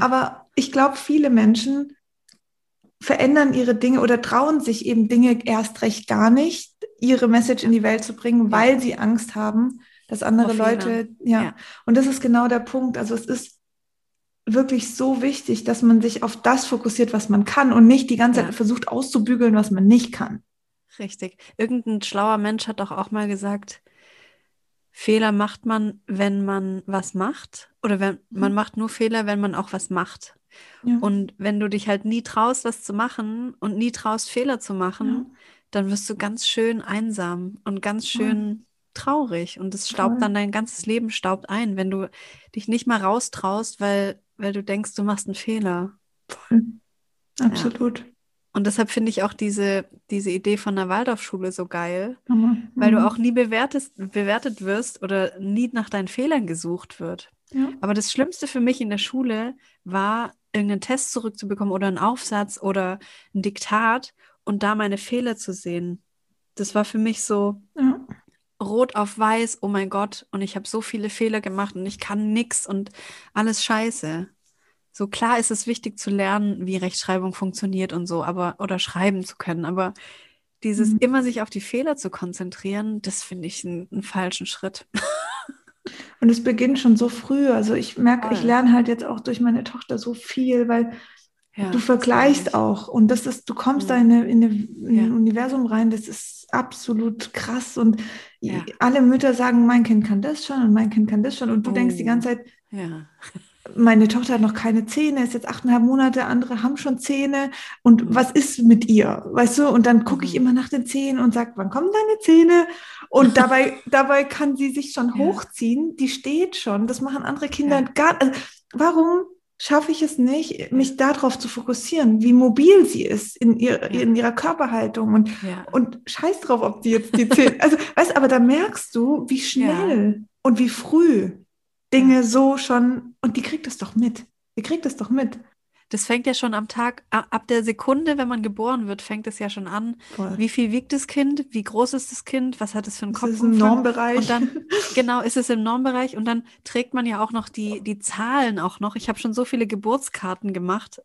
Aber ich glaube, viele Menschen verändern ihre Dinge oder trauen sich eben Dinge erst recht gar nicht, ihre Message in die Welt zu bringen, weil sie Angst haben, dass andere Leute, ja. ja. Und das ist genau der Punkt. Also es ist wirklich so wichtig, dass man sich auf das fokussiert, was man kann und nicht die ganze ja. Zeit versucht auszubügeln, was man nicht kann. Richtig. Irgendein schlauer Mensch hat doch auch mal gesagt, Fehler macht man, wenn man was macht oder wenn mhm. man macht nur Fehler, wenn man auch was macht. Ja. Und wenn du dich halt nie traust, was zu machen und nie traust, Fehler zu machen, ja. dann wirst du ganz schön einsam und ganz schön traurig und es staubt dann dein ganzes Leben staubt ein, wenn du dich nicht mal raustraust, weil, weil du denkst, du machst einen Fehler. Voll. Absolut. Ja. Und deshalb finde ich auch diese, diese Idee von der Waldorfschule so geil, mhm. weil du mhm. auch nie bewertest, bewertet wirst oder nie nach deinen Fehlern gesucht wird. Ja. Aber das Schlimmste für mich in der Schule war, irgendeinen Test zurückzubekommen oder einen Aufsatz oder ein Diktat und da meine Fehler zu sehen. Das war für mich so, ja rot auf weiß, oh mein Gott, und ich habe so viele Fehler gemacht und ich kann nichts und alles scheiße. So klar ist es wichtig zu lernen, wie Rechtschreibung funktioniert und so, aber oder schreiben zu können, aber dieses mhm. immer sich auf die Fehler zu konzentrieren, das finde ich einen falschen Schritt. Und es beginnt schon so früh. Also ich merke, ich lerne halt jetzt auch durch meine Tochter so viel, weil ja, du vergleichst auch. Und das ist, du kommst mhm. da in, eine, in, eine, in ja. ein Universum rein, das ist absolut krass. Und ja. alle Mütter sagen, mein Kind kann das schon und mein Kind kann das schon. Und du oh. denkst die ganze Zeit, ja. meine Tochter hat noch keine Zähne, ist jetzt achteinhalb Monate, andere haben schon Zähne. Und mhm. was ist mit ihr? Weißt du? Und dann gucke ich mhm. immer nach den Zähnen und sage, wann kommen deine Zähne? Und dabei, dabei kann sie sich schon ja. hochziehen. Die steht schon. Das machen andere Kinder gar nicht. Also, warum schaffe ich es nicht, mich darauf zu fokussieren, wie mobil sie ist in, ihr, ja. in ihrer Körperhaltung und, ja. und scheiß drauf, ob die jetzt die zehn, also weißt, aber da merkst du, wie schnell ja. und wie früh Dinge so schon, und die kriegt es doch mit. Die kriegt es doch mit. Das fängt ja schon am Tag, ab der Sekunde, wenn man geboren wird, fängt es ja schon an. Voll. Wie viel wiegt das Kind? Wie groß ist das Kind? Was hat es für einen Kopf? Ist es im Normbereich? Und dann, genau, ist es im Normbereich. Und dann trägt man ja auch noch die, die Zahlen auch noch. Ich habe schon so viele Geburtskarten gemacht.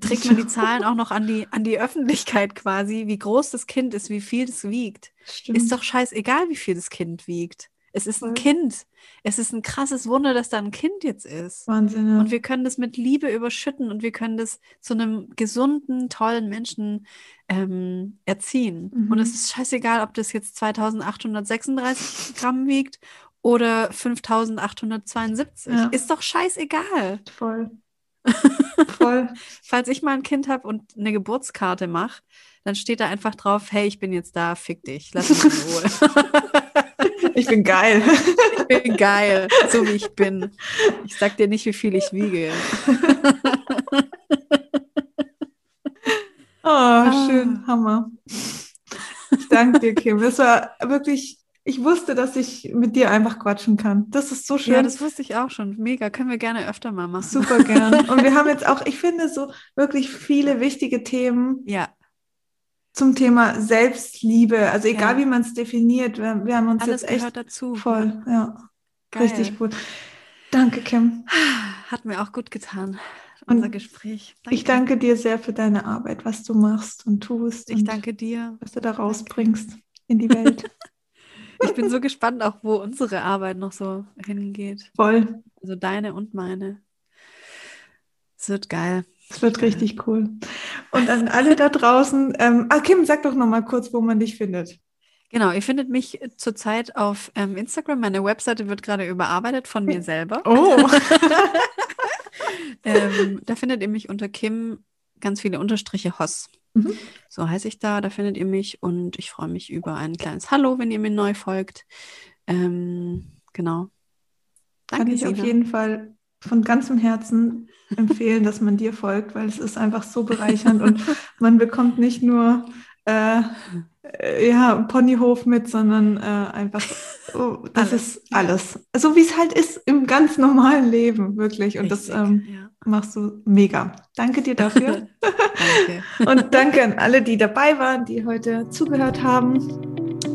Trägt man die Zahlen auch noch an die, an die Öffentlichkeit quasi, wie groß das Kind ist, wie viel das wiegt. Stimmt. Ist doch scheißegal, wie viel das Kind wiegt. Es ist ein Kind. Es ist ein krasses Wunder, dass da ein Kind jetzt ist. Wahnsinn. Ja. Und wir können das mit Liebe überschütten und wir können das zu einem gesunden, tollen Menschen ähm, erziehen. Mhm. Und es ist scheißegal, ob das jetzt 2836 Gramm wiegt oder 5872. Ja. Ist doch scheißegal. Voll. Voll. Falls ich mal ein Kind habe und eine Geburtskarte mache, dann steht da einfach drauf, hey, ich bin jetzt da, fick dich, lass mich in Ruhe. ich bin geil. Ich bin geil, so wie ich bin. Ich sag dir nicht, wie viel ich wiege. oh, ah. schön, Hammer. Ich danke dir, Kim. Das war wirklich ich wusste, dass ich mit dir einfach quatschen kann. Das ist so schön. Ja, das wusste ich auch schon. Mega. Können wir gerne öfter mal machen. Super gern. Und wir haben jetzt auch, ich finde, so wirklich viele wichtige Themen. Ja. Zum Thema Selbstliebe. Also egal, ja. wie man es definiert. Wir, wir, haben uns Alles jetzt echt dazu. voll. Ja. Geil. Richtig gut. Danke, Kim. Hat mir auch gut getan. Unser und Gespräch. Danke. Ich danke dir sehr für deine Arbeit, was du machst und tust. Ich danke dir. Was du da rausbringst danke. in die Welt. Ich bin so gespannt, auch wo unsere Arbeit noch so hingeht. Voll. Also deine und meine. Es wird geil. Es wird richtig cool. Und an alle da draußen, ähm, ah, Kim, sag doch noch mal kurz, wo man dich findet. Genau, ihr findet mich zurzeit auf ähm, Instagram. Meine Webseite wird gerade überarbeitet von mir selber. Oh. ähm, da findet ihr mich unter Kim ganz viele Unterstriche Hoss. Mhm. So heiße ich da, da findet ihr mich und ich freue mich über ein kleines Hallo, wenn ihr mir neu folgt. Ähm, genau. Danke, Kann ich Sina. auf jeden Fall von ganzem Herzen empfehlen, dass man dir folgt, weil es ist einfach so bereichernd und man bekommt nicht nur äh, äh, ja, Ponyhof mit, sondern äh, einfach, oh, das alles. ist alles. So wie es halt ist im ganz normalen Leben, wirklich. Und Richtig, das ähm, ja. machst du mega. Danke dir dafür. danke. Und danke an alle, die dabei waren, die heute zugehört haben.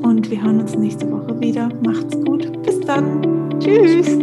Und wir hören uns nächste Woche wieder. Macht's gut. Bis dann. Tschüss.